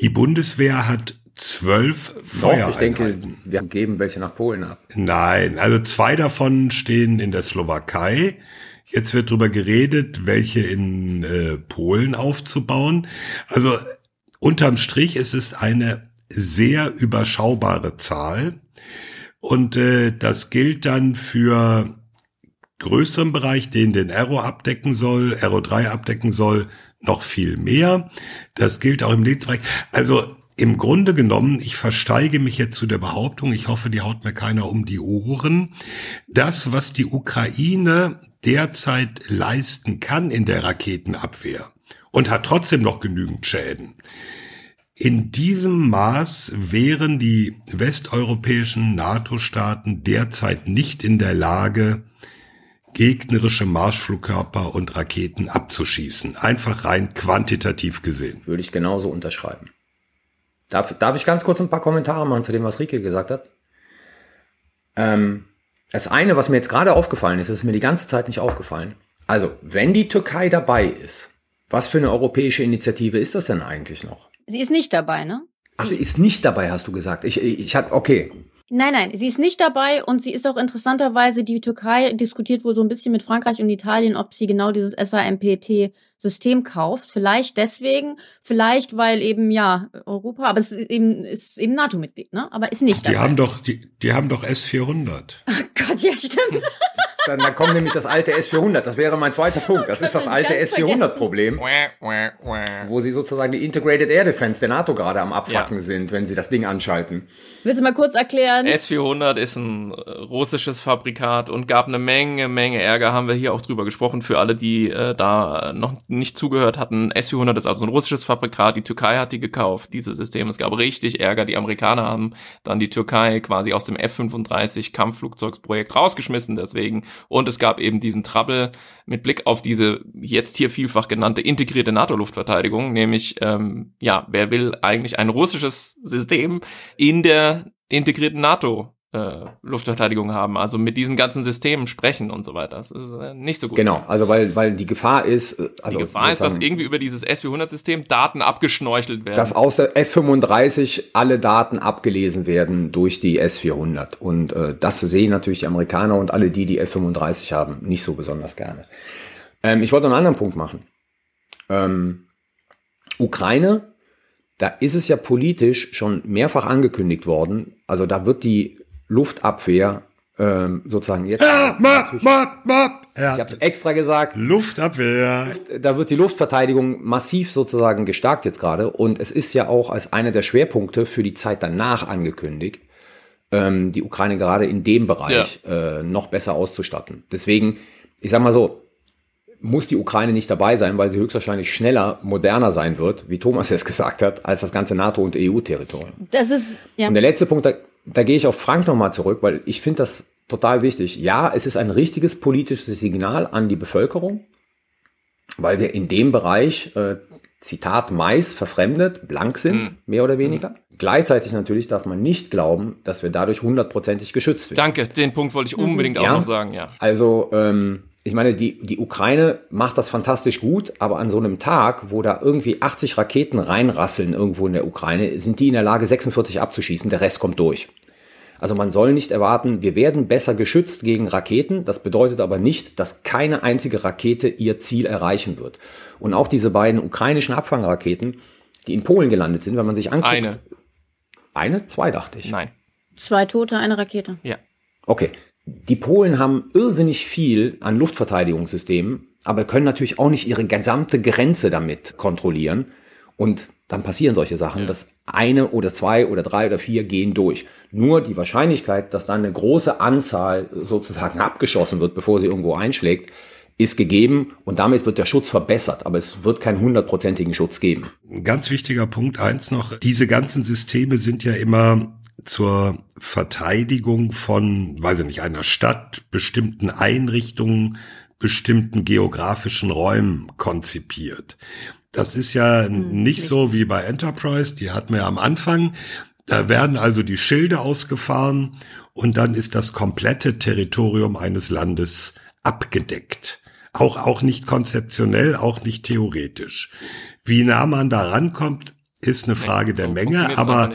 die Bundeswehr hat zwölf Doch, ich denke, Feuereinheiten. wir geben welche nach Polen ab. Nein, also zwei davon stehen in der Slowakei. Jetzt wird darüber geredet, welche in äh, Polen aufzubauen. Also unterm Strich ist es eine sehr überschaubare Zahl. Und äh, das gilt dann für größeren Bereich, den den Aero abdecken soll, Aero 3 abdecken soll, noch viel mehr. Das gilt auch im Netzbereich. Also im Grunde genommen, ich versteige mich jetzt zu der Behauptung, ich hoffe, die haut mir keiner um die Ohren, das, was die Ukraine derzeit leisten kann in der Raketenabwehr und hat trotzdem noch genügend Schäden. In diesem Maß wären die westeuropäischen NATO-Staaten derzeit nicht in der Lage, gegnerische Marschflugkörper und Raketen abzuschießen. Einfach rein quantitativ gesehen. Würde ich genauso unterschreiben. Darf, darf ich ganz kurz ein paar Kommentare machen zu dem, was Rike gesagt hat? Ähm, das eine, was mir jetzt gerade aufgefallen ist, ist mir die ganze Zeit nicht aufgefallen. Also, wenn die Türkei dabei ist, was für eine europäische Initiative ist das denn eigentlich noch? Sie ist nicht dabei, ne? Ach, sie ist nicht dabei, hast du gesagt. Ich, ich, ich hatte, okay. Nein, nein, sie ist nicht dabei und sie ist auch interessanterweise, die Türkei diskutiert wohl so ein bisschen mit Frankreich und Italien, ob sie genau dieses SAMPT-System kauft. Vielleicht deswegen, vielleicht weil eben, ja, Europa, aber es ist eben, ist eben NATO-Mitglied, ne? Aber ist nicht Die dabei. haben doch, die, die haben doch S400. Gott, ja, stimmt. Dann, dann kommt nämlich das alte S400. Das wäre mein zweiter Punkt. Das ist das alte ganz S400-Problem, Wäh, wäh, wäh. wo sie sozusagen die Integrated Air Defense der NATO gerade am Abfacken sind, wenn sie das Ding anschalten. Willst du mal kurz erklären? S400 ist ein russisches Fabrikat und gab eine Menge, Menge Ärger. Haben wir hier auch drüber gesprochen. Für alle, die äh, da noch nicht zugehört hatten. S400 ist also ein russisches Fabrikat. Die Türkei hat die gekauft, diese Systeme. Es gab richtig Ärger. Die Amerikaner haben dann die Türkei quasi aus dem F-35 Kampfflugzeugsprojekt rausgeschmissen deswegen. Und es gab eben diesen Trouble mit Blick auf diese jetzt hier vielfach genannte integrierte NATO-Luftverteidigung. Nämlich, ähm, ja, wer will eigentlich ein russisches System in der integrierten NATO äh, Luftverteidigung haben, also mit diesen ganzen Systemen sprechen und so weiter. Das ist äh, nicht so gut. Genau, also weil, weil die Gefahr ist, äh, also Die Gefahr ist, dass irgendwie über dieses S400-System Daten abgeschnorchelt werden. dass aus der F35 alle Daten abgelesen werden durch die S400. Und äh, das sehen natürlich die Amerikaner und alle die, die F35 haben, nicht so besonders gerne. Ähm, ich wollte einen anderen Punkt machen. Ähm, Ukraine, da ist es ja politisch schon mehrfach angekündigt worden. Also da wird die Luftabwehr ähm, sozusagen jetzt. Ah, ma, ma, ma. ich Ja, habe extra gesagt, Luftabwehr. da wird die Luftverteidigung massiv sozusagen gestärkt jetzt gerade. Und es ist ja auch als einer der Schwerpunkte für die Zeit danach angekündigt, ähm, die Ukraine gerade in dem Bereich äh, noch besser auszustatten. Deswegen, ich sag mal so, muss die Ukraine nicht dabei sein, weil sie höchstwahrscheinlich schneller, moderner sein wird, wie Thomas es gesagt hat, als das ganze NATO- und EU-Territorium. Das ist, ja. Und der letzte Punkt, da, gehe ich auf Frank nochmal zurück, weil ich finde das total wichtig. Ja, es ist ein richtiges politisches Signal an die Bevölkerung, weil wir in dem Bereich, äh, Zitat, Mais verfremdet, blank sind, mehr oder weniger. Gleichzeitig natürlich darf man nicht glauben, dass wir dadurch hundertprozentig geschützt werden. Danke, den Punkt wollte ich unbedingt auch Ja. noch sagen, ja. Also, ähm, ich meine, die, die Ukraine macht das fantastisch gut, aber an so einem Tag, wo da irgendwie 80 Raketen reinrasseln irgendwo in der Ukraine, sind die in der Lage, 46 abzuschießen, der Rest kommt durch. Also man soll nicht erwarten, wir werden besser geschützt gegen Raketen. Das bedeutet aber nicht, dass keine einzige Rakete ihr Ziel erreichen wird. Und auch diese beiden ukrainischen Abfangraketen, die in Polen gelandet sind, wenn man sich anguckt. Eine. Eine? Zwei, dachte ich. Nein. Zwei Tote, eine Rakete. Ja. Okay. Die Polen haben irrsinnig viel an Luftverteidigungssystemen, aber können natürlich auch nicht ihre gesamte Grenze damit kontrollieren. Und dann passieren solche Sachen, dass eine oder zwei oder drei oder vier gehen durch. Nur die Wahrscheinlichkeit, dass dann eine große Anzahl sozusagen abgeschossen wird, bevor sie irgendwo einschlägt, ist gegeben und damit wird der Schutz verbessert, aber es wird keinen hundertprozentigen Schutz geben. Ein ganz wichtiger Punkt eins noch. Diese ganzen Systeme sind ja immer zur Verteidigung von, weiß ich nicht, einer Stadt, bestimmten Einrichtungen, bestimmten geografischen Räumen konzipiert. Das ist ja nicht so wie bei Enterprise, die hatten wir ja am Anfang. Da werden also die Schilde ausgefahren und dann ist das komplette Territorium eines Landes abgedeckt. Auch, auch nicht konzeptionell, auch nicht theoretisch. Wie nah man da rankommt, ist eine Frage der Menge, aber.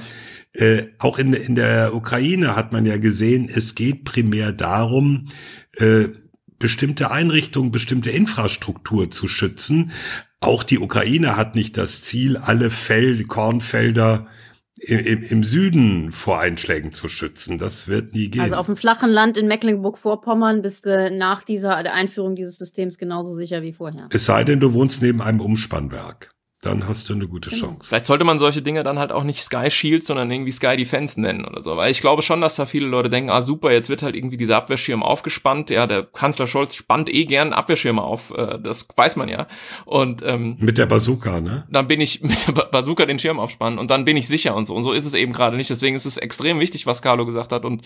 Äh, auch in, in der Ukraine hat man ja gesehen, es geht primär darum, äh, bestimmte Einrichtungen, bestimmte Infrastruktur zu schützen. Auch die Ukraine hat nicht das Ziel, alle Feld, Kornfelder im, im, Süden vor Einschlägen zu schützen. Das wird nie gehen. Also auf dem flachen Land in Mecklenburg-Vorpommern bist du nach dieser der Einführung dieses Systems genauso sicher wie vorher. es sei denn, du wohnst neben einem Umspannwerk. Dann hast du eine gute Genau. Chance. Vielleicht sollte man solche Dinge dann halt auch nicht Sky Shield, sondern irgendwie Sky Defense nennen oder so. Weil ich glaube schon, dass da viele Leute denken, ah super, jetzt wird halt irgendwie dieser Abwehrschirm aufgespannt. Ja, der Kanzler Scholz spannt eh gern Abwehrschirme auf. Äh, das weiß man ja. Und ähm, Mit der Bazooka, ne? dann bin ich mit der Ba- Bazooka den Schirm aufspannen und dann bin ich sicher und so. Und so ist es eben gerade nicht. Deswegen ist es extrem wichtig, was Carlo gesagt hat. Und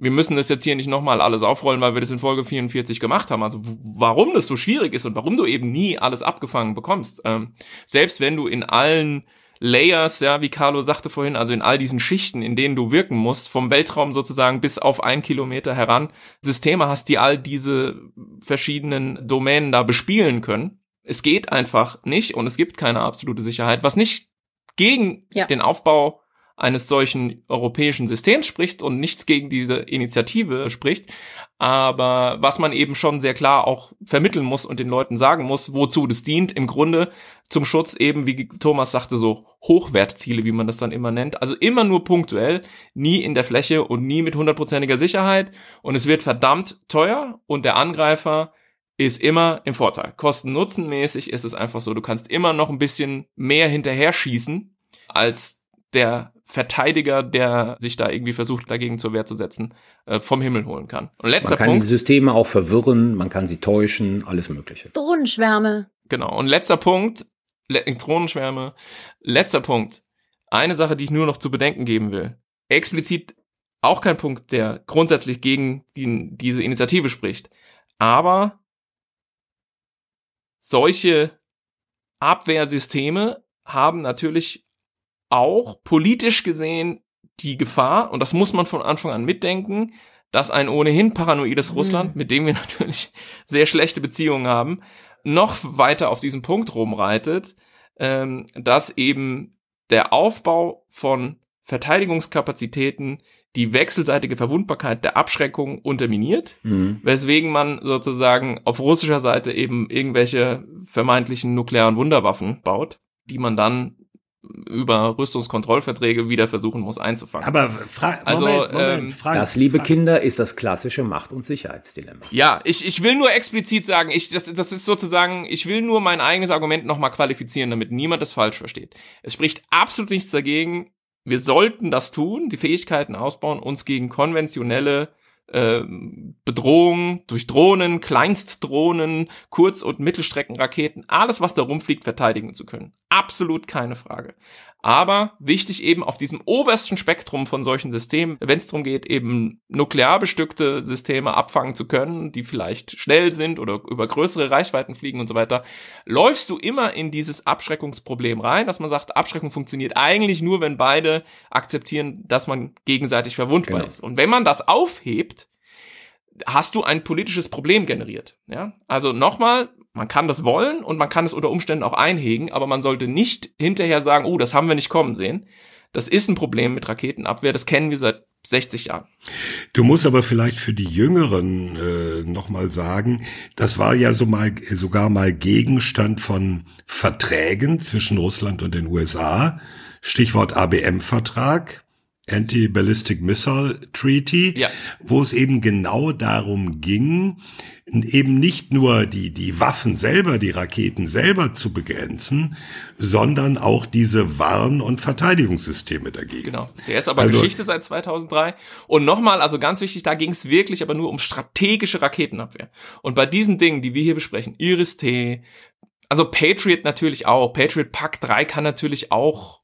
wir müssen das jetzt hier nicht nochmal alles aufrollen, weil wir das in Folge 44 gemacht haben. Also warum das so schwierig ist und warum du eben nie alles abgefangen bekommst. Ähm, selbst wenn du in allen Layers, ja, wie Carlo sagte vorhin, also in all diesen Schichten, in denen du wirken musst, vom Weltraum sozusagen bis auf ein Kilometer heran, Systeme hast, die all diese verschiedenen Domänen da bespielen können. Es geht einfach nicht und es gibt keine absolute Sicherheit, was nicht gegen ja. den Aufbau eines solchen europäischen Systems spricht und nichts gegen diese Initiative spricht, aber was man eben schon sehr klar auch vermitteln muss und den Leuten sagen muss, wozu das dient, im Grunde zum Schutz eben, wie Thomas sagte, so Hochwertziele, wie man das dann immer nennt, also immer nur punktuell, nie in der Fläche und nie mit hundertprozentiger Sicherheit. Und es wird verdammt teuer und der Angreifer ist immer im Vorteil. Kosten-Nutzen-mäßig ist es einfach so, du kannst immer noch ein bisschen mehr hinterher schießen als der Verteidiger, der sich da irgendwie versucht, dagegen zur Wehr zu setzen, äh, vom Himmel holen kann. Und letzter man kann Punkt, die Systeme auch verwirren, man kann sie täuschen, alles Mögliche. Drohnenschwärme. Genau. Und letzter Punkt, Le Drohnenschwärme. Letzter Punkt. Eine Sache, die ich nur noch zu bedenken geben will. Explizit auch kein Punkt, der grundsätzlich gegen die, diese Initiative spricht. Aber solche Abwehrsysteme haben natürlich auch politisch gesehen die Gefahr, und das muss man von Anfang an mitdenken, dass ein ohnehin paranoides mhm. Russland, mit dem wir natürlich sehr schlechte Beziehungen haben, noch weiter auf diesem Punkt rumreitet, ähm, dass eben der Aufbau von Verteidigungskapazitäten die wechselseitige Verwundbarkeit der Abschreckung unterminiert, mhm. weswegen man sozusagen auf russischer Seite eben irgendwelche vermeintlichen nuklearen Wunderwaffen baut, die man dann über Rüstungskontrollverträge wieder versuchen muss einzufangen. Aber fra also, Moment, Moment, ähm, Frage, das, liebe Frage. Kinder, ist das klassische Macht- und Sicherheitsdilemma. Ja, ich, ich will nur explizit sagen, ich, das, das ist sozusagen, ich will nur mein eigenes Argument nochmal qualifizieren, damit niemand das falsch versteht. Es spricht absolut nichts dagegen, wir sollten das tun, die Fähigkeiten ausbauen, uns gegen konventionelle äh, Bedrohungen durch Drohnen, Kleinstdrohnen, Kurz- und Mittelstreckenraketen, alles, was da rumfliegt, verteidigen zu können. Absolut keine Frage. Aber wichtig eben auf diesem obersten Spektrum von solchen Systemen, wenn es darum geht, eben nuklear bestückte Systeme abfangen zu können, die vielleicht schnell sind oder über größere Reichweiten fliegen und so weiter, läufst du immer in dieses Abschreckungsproblem rein, dass man sagt, Abschreckung funktioniert eigentlich nur, wenn beide akzeptieren, dass man gegenseitig verwundbar genau. ist. Und wenn man das aufhebt, hast du ein politisches Problem generiert. Ja? Also nochmal, man kann das wollen und man kann es unter Umständen auch einhegen, aber man sollte nicht hinterher sagen, oh, das haben wir nicht kommen sehen. Das ist ein Problem mit Raketenabwehr, das kennen wir seit 60 Jahren. Du musst aber vielleicht für die Jüngeren äh, nochmal sagen, das war ja so mal, sogar mal Gegenstand von Verträgen zwischen Russland und den USA. Stichwort ABM-Vertrag. Anti-Ballistic Missile Treaty, ja. wo es eben genau darum ging, eben nicht nur die, die Waffen selber, die Raketen selber zu begrenzen, sondern auch diese Warn- und Verteidigungssysteme dagegen. Genau. Der ist aber also, Geschichte seit 2003. Und nochmal, also ganz wichtig, da ging es wirklich aber nur um strategische Raketenabwehr. Und bei diesen Dingen, die wir hier besprechen, Iris-T, also Patriot natürlich auch, Patriot Pack 3 kann natürlich auch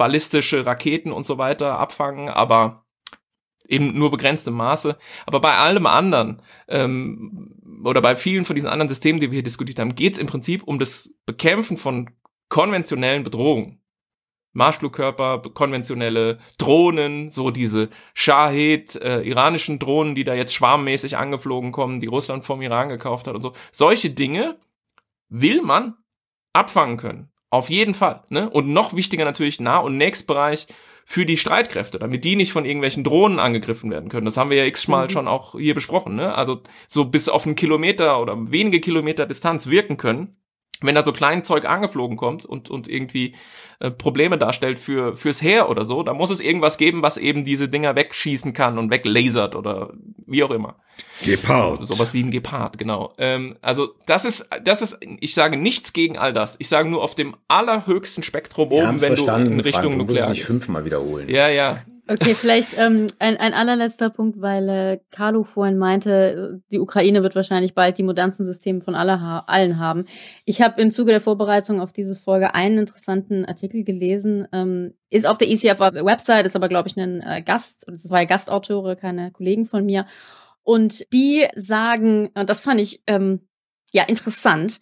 ballistische Raketen und so weiter abfangen, aber eben nur begrenztem Maße. Aber bei allem anderen ähm, oder bei vielen von diesen anderen Systemen, die wir hier diskutiert haben, geht es im Prinzip um das Bekämpfen von konventionellen Bedrohungen. Marschflugkörper, konventionelle Drohnen, so diese Shahid, äh, iranischen Drohnen, die da jetzt schwarmmäßig angeflogen kommen, die Russland vom Iran gekauft hat und so. Solche Dinge will man abfangen können. Auf jeden Fall. Ne? Und noch wichtiger natürlich Nah- und Nächstbereich für die Streitkräfte, damit die nicht von irgendwelchen Drohnen angegriffen werden können. Das haben wir ja x-mal mhm. schon auch hier besprochen. Ne? Also so bis auf einen Kilometer oder wenige Kilometer Distanz wirken können wenn da so klein Zeug angeflogen kommt und, und irgendwie äh, Probleme darstellt für, fürs Heer oder so, da muss es irgendwas geben, was eben diese Dinger wegschießen kann und weglasert oder wie auch immer. Gepard. Sowas wie ein Gepard, genau. Ähm, also das ist, das ist, ich sage nichts gegen all das. Ich sage nur auf dem allerhöchsten Spektrum oben, wenn du in Richtung Frank, Nuklear du nicht fünfmal wiederholen. Ja, ja. Okay, vielleicht ähm, ein, ein allerletzter Punkt, weil äh, Carlo vorhin meinte, die Ukraine wird wahrscheinlich bald die modernsten Systeme von aller allen haben. Ich habe im Zuge der Vorbereitung auf diese Folge einen interessanten Artikel gelesen. Ähm, ist auf der ECF-Website, ist aber, glaube ich, ein äh, Gast, das war ja Gastauteure, keine Kollegen von mir. Und die sagen, und das fand ich ähm, ja interessant.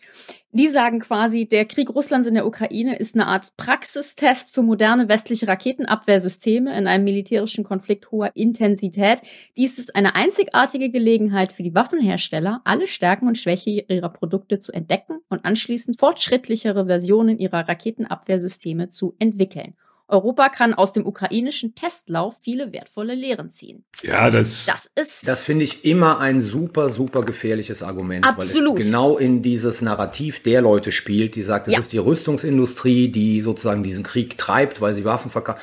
Die sagen quasi, der Krieg Russlands in der Ukraine ist eine Art Praxistest für moderne westliche Raketenabwehrsysteme in einem militärischen Konflikt hoher Intensität. Dies ist eine einzigartige Gelegenheit für die Waffenhersteller, alle Stärken und Schwäche ihrer Produkte zu entdecken und anschließend fortschrittlichere Versionen ihrer Raketenabwehrsysteme zu entwickeln. Europa kann aus dem ukrainischen Testlauf viele wertvolle Lehren ziehen. Ja, das, Das ist Das finde ich immer ein super, super gefährliches Argument, Absolut. weil es genau in dieses Narrativ der Leute spielt, die sagt, es Ja. ist die Rüstungsindustrie, die sozusagen diesen Krieg treibt, weil sie Waffen verkaufen.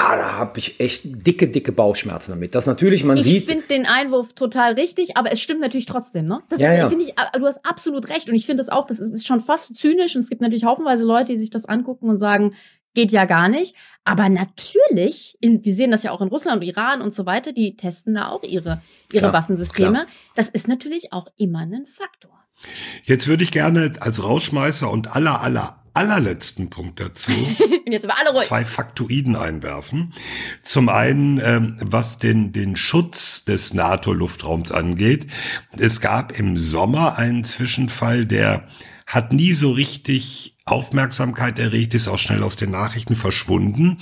Ah, da habe ich echt dicke, dicke Bauchschmerzen damit. Das natürlich, man Ich sieht, finde den Einwurf total richtig, aber es stimmt natürlich trotzdem, ne? Das Ja, ist, ja. finde ich, du hast absolut recht und ich finde das auch, das ist, ist schon fast zynisch und es gibt natürlich haufenweise Leute, die sich das angucken und sagen, geht ja gar nicht. Aber natürlich, in, wir sehen das ja auch in Russland und Iran und so weiter, die testen da auch ihre, ihre Klar, Waffensysteme. klar. Das ist natürlich auch immer ein Faktor. jetzt würde ich gerne als Rausschmeißer und aller, aller, allerletzten Punkt dazu zwei Faktoiden einwerfen. Zum einen, ähm, was den, den Schutz des NATO-Luftraums angeht. Es gab im Sommer einen Zwischenfall, der hat nie so richtig Aufmerksamkeit erregt, ist auch schnell aus den Nachrichten verschwunden.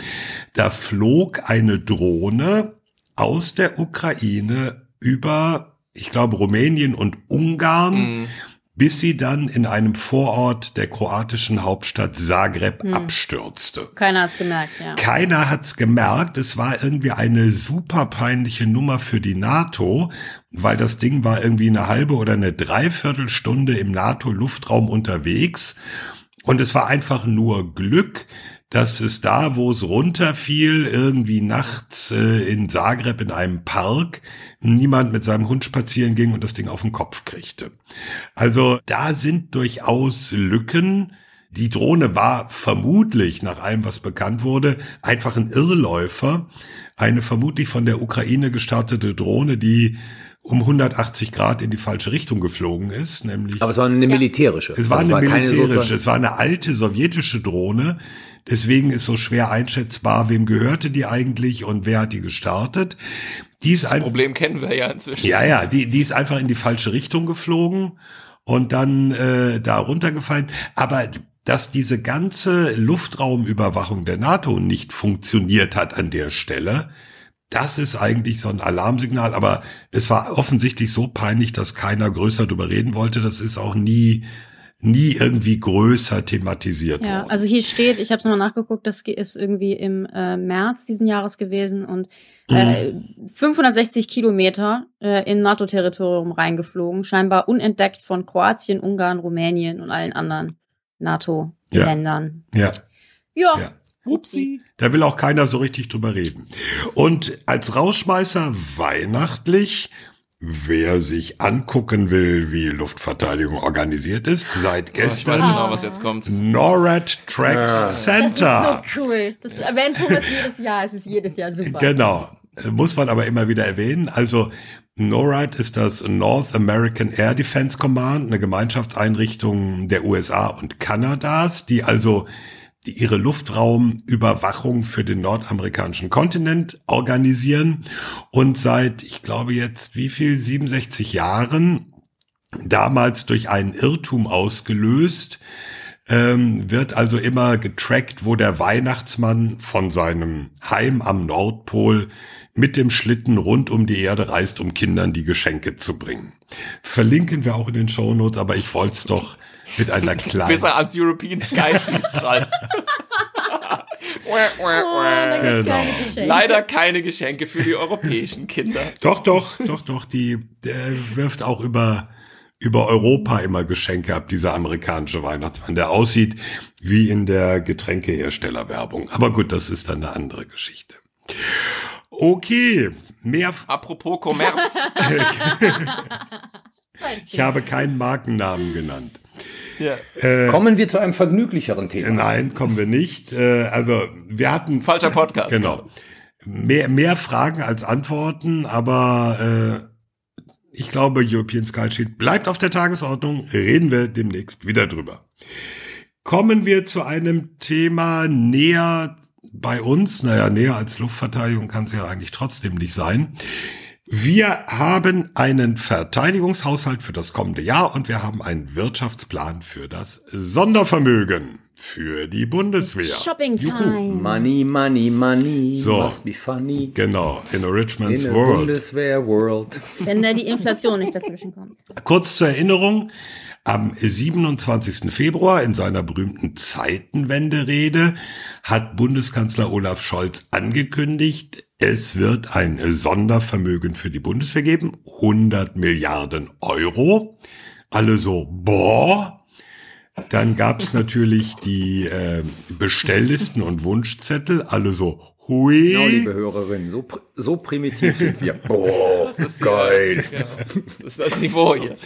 Da flog eine Drohne aus der Ukraine über, ich glaube, Rumänien und Ungarn Mhm. bis sie dann in einem Vorort der kroatischen Hauptstadt Zagreb Hm. abstürzte. Keiner hat's gemerkt, ja. Keiner hat's gemerkt. Es war irgendwie eine super peinliche Nummer für die NATO, weil das Ding war irgendwie eine halbe oder eine Dreiviertelstunde im NATO-Luftraum unterwegs. Und es war einfach nur Glück, dass es da, wo es runterfiel, irgendwie nachts äh, in Zagreb in einem Park, niemand mit seinem Hund spazieren ging und das Ding auf den Kopf kriegte. Also da sind durchaus Lücken. Die Drohne war vermutlich, nach allem, was bekannt wurde, einfach ein Irrläufer. Eine vermutlich von der Ukraine gestartete Drohne, die um 180 Grad in die falsche Richtung geflogen ist, nämlich aber es war eine militärische. es war Also eine keine militärische, es war eine alte sowjetische Drohne. Deswegen ist so schwer einschätzbar, wem gehörte die eigentlich und wer hat die gestartet. Die ist ein, Problem kennen wir ja inzwischen. ja, ja, die, die ist einfach in die falsche Richtung geflogen und dann äh, da runtergefallen. Aber dass diese ganze Luftraumüberwachung der NATO nicht funktioniert hat an der Stelle, das ist eigentlich so ein Alarmsignal. Aber es war offensichtlich so peinlich, dass keiner größer drüber reden wollte. Das ist auch nie nie irgendwie größer thematisiert Ja, worden. also hier steht, ich habe es nochmal nachgeguckt, das ist irgendwie im äh, März diesen Jahres gewesen und äh, 560 Kilometer äh, in NATO-Territorium reingeflogen, scheinbar unentdeckt von Kroatien, Ungarn, Rumänien und allen anderen NATO-Ländern. ja. Ja. Ja. Upsi. Da will auch keiner so richtig drüber reden. Und als Rausschmeißer weihnachtlich, wer sich angucken will, wie Luftverteidigung organisiert ist, seit Oh, ich weiß gestern genau, was jetzt kommt. NORAD Tracks Ja. Das Center. ist so cool. Das erwähnt Thomas jedes Jahr. Es ist jedes Jahr super. Genau. Muss man aber immer wieder erwähnen. Also NORAD ist das North American Air Defense Command, eine Gemeinschaftseinrichtung der USA und Kanadas, die also die ihre Luftraumüberwachung für den nordamerikanischen Kontinent organisieren und seit, ich glaube jetzt, wie viel, 67 Jahren, damals durch einen Irrtum ausgelöst, ähm, wird also immer getrackt, wo der Weihnachtsmann von seinem Heim am Nordpol mit dem Schlitten rund um die Erde reist, um Kindern die Geschenke zu bringen. Verlinken wir auch in den Shownotes, aber ich wollte es doch mit einer kleinen... Bis er ans European Sky prallt. Oh, Genau. keine. Leider keine Geschenke für die europäischen Kinder. Doch, doch, doch, doch, die der wirft auch über über Europa immer Geschenke ab, dieser amerikanische Weihnachtsmann, der aussieht wie in der Getränkeherstellerwerbung. Aber gut, das ist dann eine andere Geschichte. Okay, mehr. Apropos Kommerz. Ich habe keinen Markennamen genannt. Ja. Kommen wir zu einem vergnüglicheren Thema. Nein, kommen wir nicht. Äh, Also wir hatten Falscher Podcast. Genau. mehr, mehr Fragen als Antworten, aber äh, ich glaube, European Sky Shield bleibt auf der Tagesordnung. Reden wir demnächst wieder drüber. Kommen wir zu einem Thema näher bei uns. Naja, näher als Luftverteidigung kann es ja eigentlich trotzdem nicht sein. Wir haben einen Verteidigungshaushalt für das kommende Jahr und wir haben einen Wirtschaftsplan für das Sondervermögen für die Bundeswehr. Shopping Time. Money, money, money. So. Must be funny. Genau, in a rich man's In a world. Bundeswehr World. Wenn da die Inflation nicht dazwischen kommt. Kurz zur Erinnerung, am 27. Februar in seiner berühmten Zeitenwende-Rede hat Bundeskanzler Olaf Scholz angekündigt, es wird ein Sondervermögen für die Bundeswehr geben, 100 Milliarden Euro. Alle so, boah. Dann gab's natürlich die äh, Bestelllisten und Wunschzettel, alle so, hui. Genau, liebe Hörerinnen, so, so primitiv sind wir. Boah, Das ist geil. Ja, das ist das Niveau hier.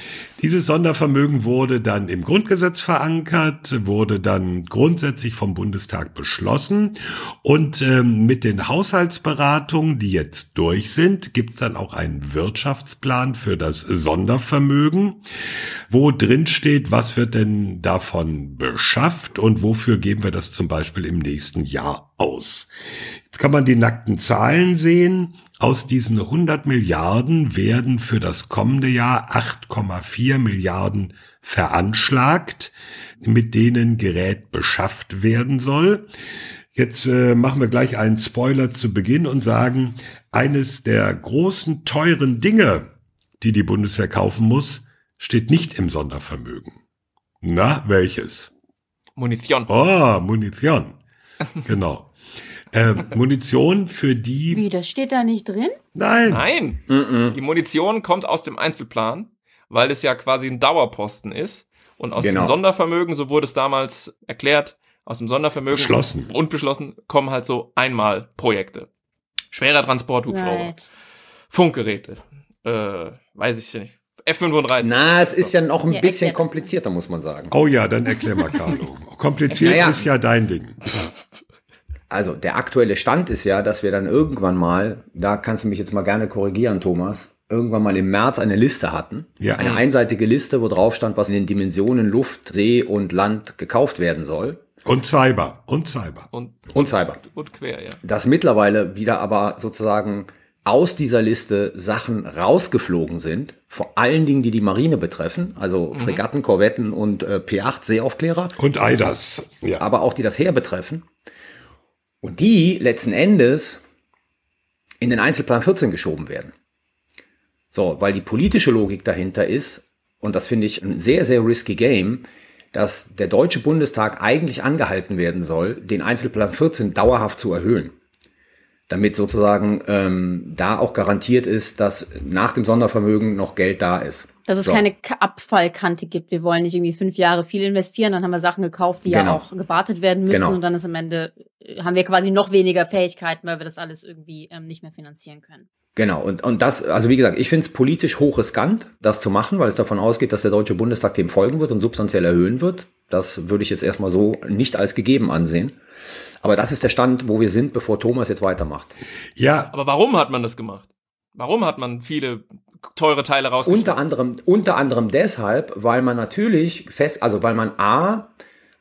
Dieses Sondervermögen wurde dann im Grundgesetz verankert, wurde dann grundsätzlich vom Bundestag beschlossen und ähm, mit den Haushaltsberatungen, die jetzt durch sind, gibt es dann auch einen Wirtschaftsplan für das Sondervermögen, wo drin steht, was wird denn davon beschafft und wofür geben wir das zum Beispiel im nächsten Jahr aus. Jetzt kann man die nackten Zahlen sehen. Aus diesen 100 Milliarden werden für das kommende Jahr 8,4 Milliarden veranschlagt, mit denen Gerät beschafft werden soll. Jetzt äh, machen wir gleich einen Spoiler zu Beginn und sagen, eines der großen teuren Dinge, die die Bundeswehr kaufen muss, steht nicht im Sondervermögen. Na, welches? Munition. Oh, Munition. Genau. Äh, Munition für die. Wie, das steht da nicht drin? Nein. Nein, Mhm. die Munition kommt aus dem Einzelplan, weil es ja quasi ein Dauerposten ist. Und aus Genau. dem Sondervermögen, so wurde es damals erklärt, aus dem Sondervermögen Beschlossen. und beschlossen, kommen halt so einmal Projekte. Schwerer Transport, Hubschrauber, Right. Funkgeräte, äh, weiß ich nicht, F-35. Na, es ist ja noch ein Ja, bisschen komplizierter, muss man sagen. Oh ja, dann erklär mal, Carlo. Kompliziert Naja. ist ja dein Ding. Also der aktuelle Stand ist ja, dass wir dann irgendwann mal, da kannst du mich jetzt mal gerne korrigieren, Thomas, irgendwann mal im März eine Liste hatten. Ja. Eine einseitige Liste, wo drauf stand, was in den Dimensionen Luft, See und Land gekauft werden soll. Und Cyber. Und Cyber. Und, Und Cyber. Und quer, ja. Dass mittlerweile wieder aber sozusagen aus dieser Liste Sachen rausgeflogen sind, vor allen Dingen, die die Marine betreffen, also Fregatten, Korvetten und äh, P8 Seeaufklärer. Und Eidas. Ja. aber auch die das Heer betreffen. Und die letzten Endes in den Einzelplan 14 geschoben werden. So, weil die politische Logik dahinter ist, und das finde ich ein sehr, sehr risky Game, dass der Deutsche Bundestag eigentlich angehalten werden soll, den Einzelplan 14 dauerhaft zu erhöhen. Damit sozusagen ähm, da auch garantiert ist, dass nach dem Sondervermögen noch Geld da ist. Dass es So. keine Abfallkante gibt. Wir wollen nicht irgendwie fünf Jahre viel investieren, dann haben wir Sachen gekauft, die ja Genau. auch gewartet werden müssen Genau. und dann ist am Ende, äh, haben wir quasi noch weniger Fähigkeiten, weil wir das alles irgendwie ähm, nicht mehr finanzieren können. Genau, und, und das, also wie gesagt, ich finde es politisch hochriskant, das zu machen, weil es davon ausgeht, dass der Deutsche Bundestag dem folgen wird und substanziell erhöhen wird. Das würde ich jetzt erstmal so nicht als gegeben ansehen. Aber das ist der Stand, wo wir sind, bevor Thomas jetzt weitermacht. Ja, Aber warum hat man das gemacht? Warum hat man viele teure Teile rausgeschrieben? Unter anderem, unter anderem deshalb, weil man natürlich fest, also weil man A,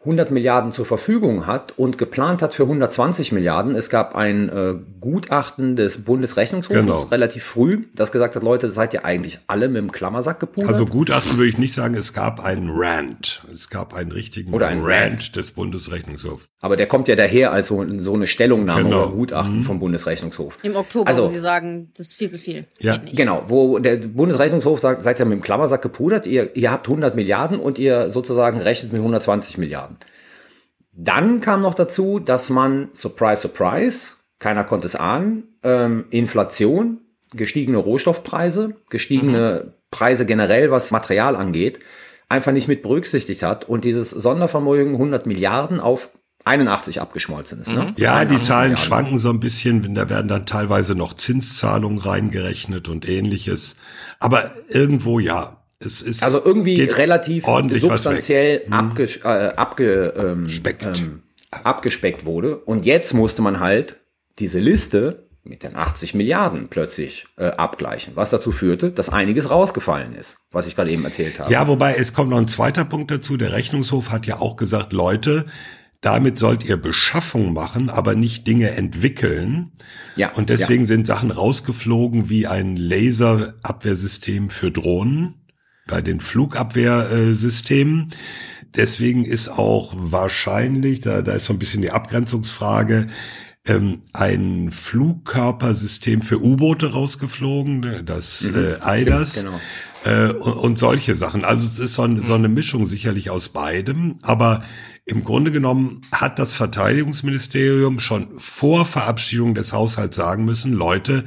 100 Milliarden zur Verfügung hat und geplant hat für 120 Milliarden. Es gab ein äh, Gutachten des Bundesrechnungshofs Genau. relativ früh, das gesagt hat, Leute, seid ihr eigentlich alle mit dem Klammersack gepudert? also Gutachten würde ich nicht sagen, es gab einen Rant. Es gab einen richtigen Oder einen Rant des Bundesrechnungshofs. Aber der kommt ja daher als so, so eine Stellungnahme Genau. oder Gutachten vom Bundesrechnungshof. Im Oktober, Also- wo sie sagen, das ist viel zu viel. Ja. Genau, wo der Bundesrechnungshof sagt, seid ihr mit dem Klammersack gepudert, ihr, ihr habt 100 Milliarden und ihr sozusagen rechnet mit 120 Milliarden. Dann kam noch dazu, dass man, surprise, surprise, keiner konnte es ahnen, ähm, Inflation, gestiegene Rohstoffpreise, gestiegene Preise generell, was Material angeht, einfach nicht mit berücksichtigt hat und dieses Sondervermögen 100 Milliarden auf 81 abgeschmolzen ist. Ne? Ja, die 81 Zahlen Milliarden. schwanken so ein bisschen, da werden dann teilweise noch Zinszahlungen reingerechnet und ähnliches. Aber irgendwo ja. Es ist Also irgendwie relativ substanziell abges äh, abge, ähm, ähm, abgespeckt wurde. Und jetzt musste man halt diese Liste mit den 80 Milliarden plötzlich äh, abgleichen, was dazu führte, dass einiges rausgefallen ist, was ich gerade eben erzählt habe. Ja, wobei es kommt noch ein zweiter Punkt dazu. Der Rechnungshof hat ja auch gesagt, Leute, damit sollt ihr Beschaffung machen, aber nicht Dinge entwickeln. Ja, Und deswegen ja. sind Sachen rausgeflogen wie ein Laserabwehrsystem für Drohnen bei den Flugabwehrsystemen. Deswegen ist auch wahrscheinlich, da, da ist so ein bisschen die Abgrenzungsfrage, ähm, ein Flugkörpersystem für U-Boote rausgeflogen, das äh, EIDAS. genau. Äh, und, und solche Sachen. Also es ist so, ein, so eine Mischung sicherlich aus beidem. Aber im Grunde genommen hat das Verteidigungsministerium schon vor Verabschiedung des Haushalts sagen müssen, Leute,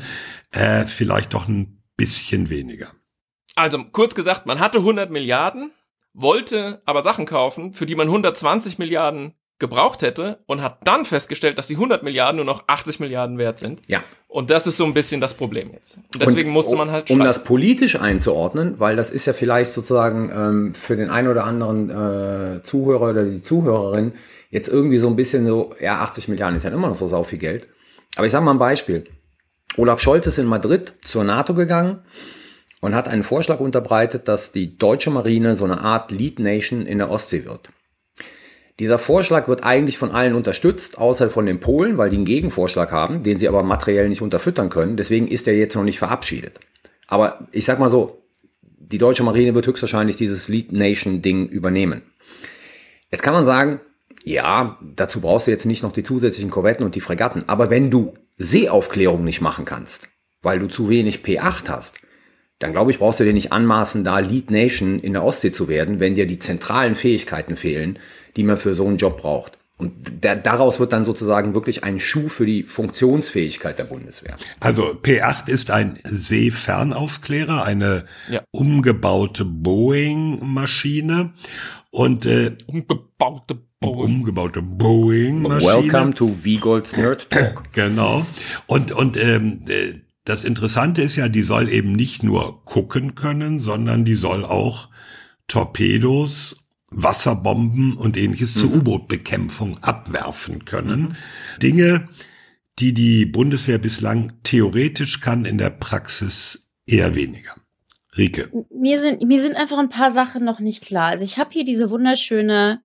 äh, vielleicht doch ein bisschen weniger. Also kurz gesagt, man hatte 100 Milliarden, wollte aber Sachen kaufen, für die man 120 Milliarden gebraucht hätte und hat dann festgestellt, dass die 100 Milliarden nur noch 80 Milliarden wert sind. Ja. Und das ist so ein bisschen das Problem jetzt. Und deswegen Und musste man halt Um schreiben. das politisch einzuordnen, weil das ist ja vielleicht sozusagen ähm, für den einen oder anderen äh, Zuhörer oder die Zuhörerin jetzt irgendwie so ein bisschen so, ja, 80 Milliarden ist ja immer noch so sau viel Geld. Aber ich sage mal ein Beispiel. Olaf Scholz ist in Madrid zur NATO gegangen und hat einen Vorschlag unterbreitet, dass die deutsche Marine so eine Art Lead Nation in der Ostsee wird. Dieser Vorschlag wird eigentlich von allen unterstützt, außer von den Polen, weil die einen Gegenvorschlag haben, den sie aber materiell nicht unterfüttern können. Deswegen ist er jetzt noch nicht verabschiedet. Aber ich sag mal so, die deutsche Marine wird höchstwahrscheinlich dieses Lead Nation Ding übernehmen. Jetzt kann man sagen, ja, dazu brauchst du jetzt nicht noch die zusätzlichen Korvetten und die Fregatten. Aber wenn du Seeaufklärung nicht machen kannst, weil du zu wenig P8 hast, dann glaube ich, brauchst du dir nicht anmaßen, da Lead Nation in der Ostsee zu werden, wenn dir die zentralen Fähigkeiten fehlen, die man für so einen Job braucht. Und da, daraus wird dann sozusagen wirklich ein Schuh für die Funktionsfähigkeit der Bundeswehr. Also P8 ist ein Seefernaufklärer, eine Ja. umgebaute Boeing-Maschine und äh, Umgebaute Boeing. umgebaute Boeing-Maschine. Welcome to V-Golds Nerd Talk. Genau. Und, und ähm, äh, das Interessante ist ja, die soll eben nicht nur gucken können, sondern die soll auch Torpedos, Wasserbomben und ähnliches zur U-Boot-Bekämpfung abwerfen können. Dinge, die die Bundeswehr bislang theoretisch kann, in der Praxis eher weniger. Rike. Mir sind, mir sind einfach ein paar Sachen noch nicht klar. Also ich habe hier diese wunderschöne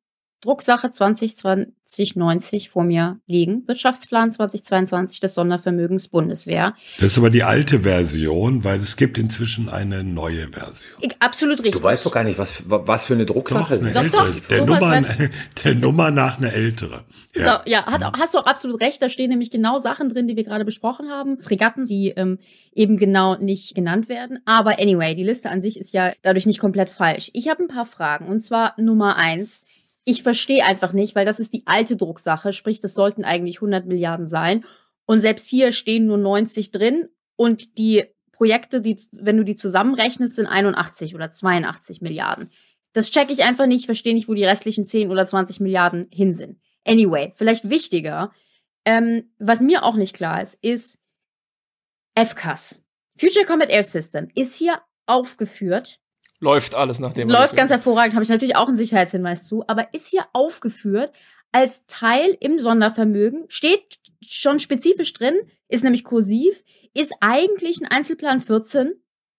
Drucksache 2020-90 vor mir liegen. Wirtschaftsplan 2022 des Sondervermögens Bundeswehr. Das ist aber die alte Version, weil es gibt inzwischen eine neue Version. Ich, absolut richtig. Du weißt doch gar nicht, was, was für eine Drucksache eine ist. Doch, ältere. doch, der, Nummer, der Nummer nach eine ältere. Ja. So, ja, hat, hast du auch absolut recht. Da stehen nämlich genau Sachen drin, die wir gerade besprochen haben. Fregatten, die ähm, eben genau nicht genannt werden. Aber anyway, die Liste an sich ist ja dadurch nicht komplett falsch. Ich habe ein paar Fragen. Und zwar Nummer eins. Ich verstehe einfach nicht, weil das ist die alte Drucksache. Sprich, das sollten eigentlich 100 Milliarden sein. Und selbst hier stehen nur 90 drin. Und die Projekte, die, wenn du die zusammenrechnest, sind 81 oder 82 Milliarden. Das check ich einfach nicht. Ich verstehe nicht, wo die restlichen 10 oder 20 Milliarden hin sind. Anyway, vielleicht wichtiger, ähm, was mir auch nicht klar ist, ist FCAS. Future Combat Air System ist hier aufgeführt. Läuft alles nach dem. Läuft ganz hervorragend, habe ich natürlich auch einen Sicherheitshinweis zu, aber ist hier aufgeführt als Teil im Sondervermögen, steht schon spezifisch drin, ist nämlich kursiv, ist eigentlich ein Einzelplan 14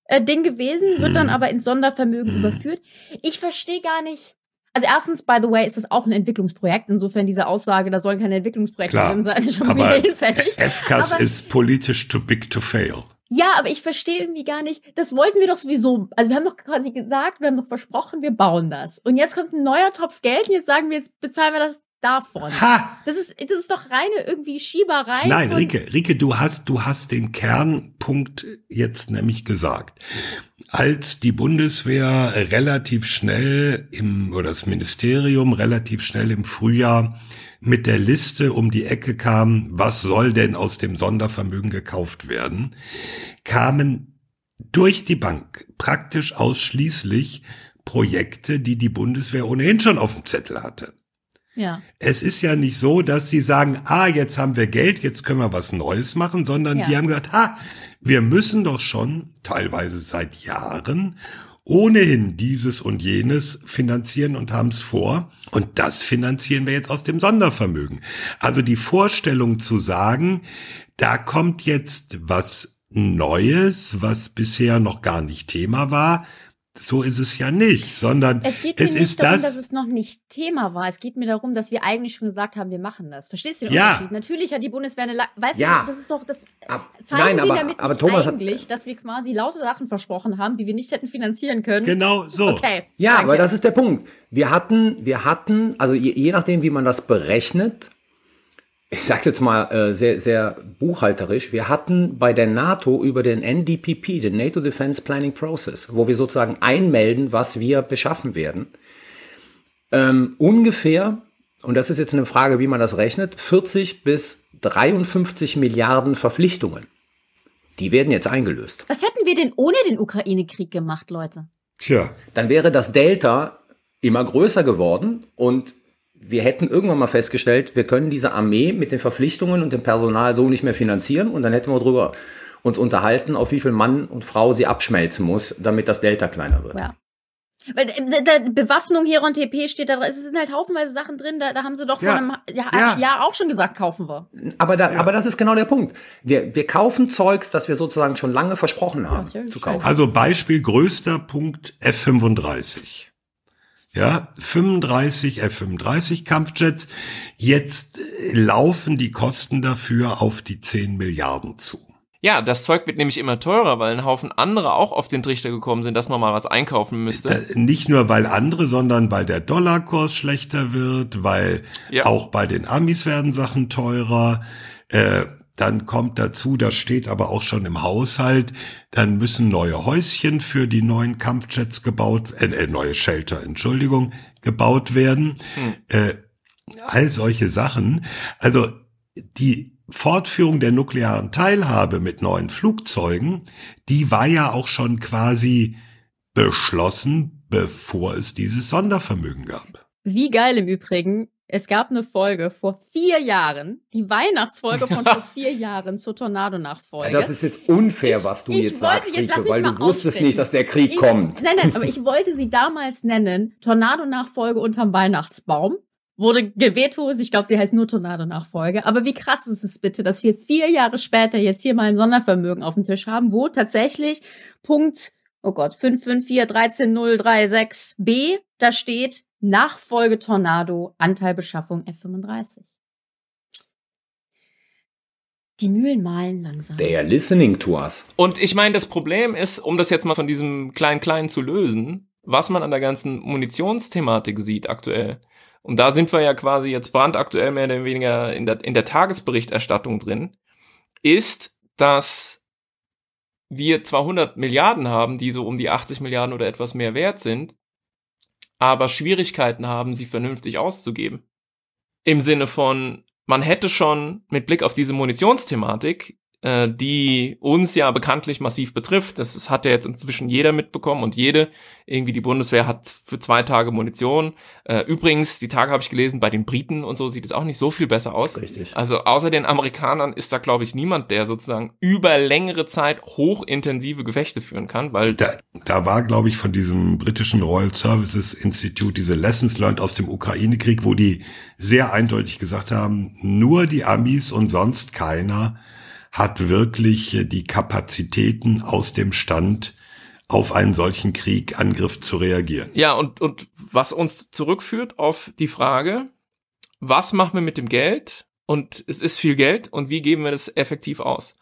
äh, Ding gewesen, wird dann Hm. aber ins Sondervermögen Hm. überführt. Ich verstehe gar nicht. Also erstens, by the way, ist das auch ein Entwicklungsprojekt. Insofern diese Aussage, da sollen keine Entwicklungsprojekte Klar, drin sein, ist schon wieder hinfällig. FCAS Aber- ist politisch too big to fail. Ja, aber ich verstehe irgendwie gar nicht, das wollten wir doch sowieso. Also wir haben doch quasi gesagt, wir haben doch versprochen, wir bauen das. Und jetzt kommt ein neuer Topf Geld und jetzt sagen wir, jetzt bezahlen wir das davon. Ha! Das ist, das ist doch reine irgendwie Schieberei. Nein, Rike, Rike, du hast, du hast den Kernpunkt jetzt nämlich gesagt. Als die Bundeswehr relativ schnell im, oder das Ministerium relativ schnell im Frühjahr mit der Liste um die Ecke kam, was soll denn aus dem Sondervermögen gekauft werden, kamen durch die Bank praktisch ausschließlich Projekte, die die Bundeswehr ohnehin schon auf dem Zettel hatte. Ja. Es ist ja nicht so, dass sie sagen, ah, jetzt haben wir Geld, jetzt können wir was Neues machen, sondern Ja. die haben gesagt, ha, wir müssen doch schon teilweise seit Jahren ohnehin dieses und jenes finanzieren und haben es vor. Und das finanzieren wir jetzt aus dem Sondervermögen. Also die Vorstellung zu sagen, da kommt jetzt was Neues, was bisher noch gar nicht Thema war. So ist es ja nicht, sondern Es geht mir es nicht ist darum, das. dass es noch nicht Thema war. Es geht mir darum, dass wir eigentlich schon gesagt haben, wir machen das. Verstehst du den Ja. Unterschied? Natürlich hat die Bundeswehr eine, La- weißt Ja. du, das ist doch, das Ab- zeigen Nein, wir aber- damit aber nicht Thomas hat- eigentlich, dass wir quasi lauter Sachen versprochen haben, die wir nicht hätten finanzieren können. genau so. Okay. Ja, danke. aber das ist der Punkt. Wir hatten, wir hatten, also je, je nachdem, wie man das berechnet, ich sag's jetzt mal äh, sehr, sehr buchhalterisch, wir hatten bei der NATO über den NDPP, den NATO Defense Planning Process, wo wir sozusagen einmelden, was wir beschaffen werden, ähm, ungefähr, und das ist jetzt eine Frage, wie man das rechnet, 40 bis 53 Milliarden Verpflichtungen. Die werden jetzt eingelöst. Was hätten wir denn ohne den Ukraine-Krieg gemacht, Leute? Tja, dann wäre das Delta immer größer geworden und wir hätten irgendwann mal festgestellt, wir können diese Armee mit den Verpflichtungen und dem Personal so nicht mehr finanzieren und dann hätten wir drüber uns unterhalten, auf wie viel Mann und Frau sie abschmelzen muss, damit das Delta kleiner wird. Ja. Weil äh, da, Bewaffnung hier und TP steht da drin. Es sind halt haufenweise Sachen drin, da, da haben sie doch Ja. vor einem Jahr, Ja. Jahr auch schon gesagt, kaufen wir. Aber, da, aber das ist genau der Punkt. Wir, wir kaufen Zeugs, das wir sozusagen schon lange versprochen haben zu kaufen. also Beispiel größter Punkt F-35. Ja, 35 F-35 Kampfjets. Jetzt äh, laufen die Kosten dafür auf die 10 Milliarden zu. Ja, das Zeug wird nämlich immer teurer, weil ein Haufen andere auch auf den Trichter gekommen sind, dass man mal was einkaufen müsste. Da, nicht nur weil andere, sondern weil der Dollarkurs schlechter wird, weil Ja. auch bei den Amis werden Sachen teurer. Äh, dann kommt dazu, das steht aber auch schon im Haushalt, dann müssen neue Häuschen für die neuen Kampfjets gebaut, äh, äh, neue Shelter, Entschuldigung, gebaut werden. Äh, all solche Sachen. Also die Fortführung der nuklearen Teilhabe mit neuen Flugzeugen, die war ja auch schon quasi beschlossen, bevor es dieses Sondervermögen gab. Wie geil im Übrigen. Es gab eine Folge vor vier Jahren, die Weihnachtsfolge von vor vier Jahren zur Tornado-Nachfolge. Ja, das ist jetzt unfair, Ich- was du ich jetzt wollte- sagst, jetzt mich weil du wusstest aussprechen. nicht, dass der Krieg Ich- kommt. Nein, nein, aber ich wollte sie damals nennen, Tornado-Nachfolge unterm Weihnachtsbaum. Wurde gewetot, ich glaube, sie heißt nur Tornado-Nachfolge. Aber wie krass ist es bitte, dass wir vier Jahre später jetzt hier mal ein Sondervermögen auf dem Tisch haben, wo tatsächlich Punkt, oh Gott, 554-13036b, da steht Nachfolge Tornado, Anteilbeschaffung F35. Die Mühlen malen langsam. They are listening to us. Und ich meine, das Problem ist, um das jetzt mal von diesem Klein-Klein zu lösen, was man an der ganzen Munitionsthematik sieht aktuell. Und da sind wir ja quasi jetzt brandaktuell mehr oder weniger in der, in der Tagesberichterstattung drin, ist, dass wir zwar 100 Milliarden haben, die so um die 80 Milliarden oder etwas mehr wert sind, aber Schwierigkeiten haben, sie vernünftig auszugeben. Im Sinne von, man hätte schon mit Blick auf diese Munitionsthematik, äh, die uns ja bekanntlich massiv betrifft, das, das hat ja jetzt inzwischen jeder mitbekommen und jede, irgendwie die Bundeswehr hat für zwei Tage Munition. Äh, übrigens, die Tage habe ich gelesen, bei den Briten und so sieht es auch nicht so viel besser aus. Richtig. Also außer den Amerikanern ist da, glaube ich, niemand, der sozusagen über längere Zeit hochintensive Gefechte führen kann, weil Da, da war, glaube ich, von diesem britischen Royal Services Institute diese Lessons learned aus dem Ukraine-Krieg, wo die sehr eindeutig gesagt haben, nur die Amis und sonst keiner hat wirklich äh, die Kapazitäten aus dem Stand, auf einen solchen Krieg, Angriff zu reagieren. Ja, und, und was uns zurückführt auf die Frage, was machen wir mit dem Geld? Und es ist viel Geld und wie geben wir das effektiv aus?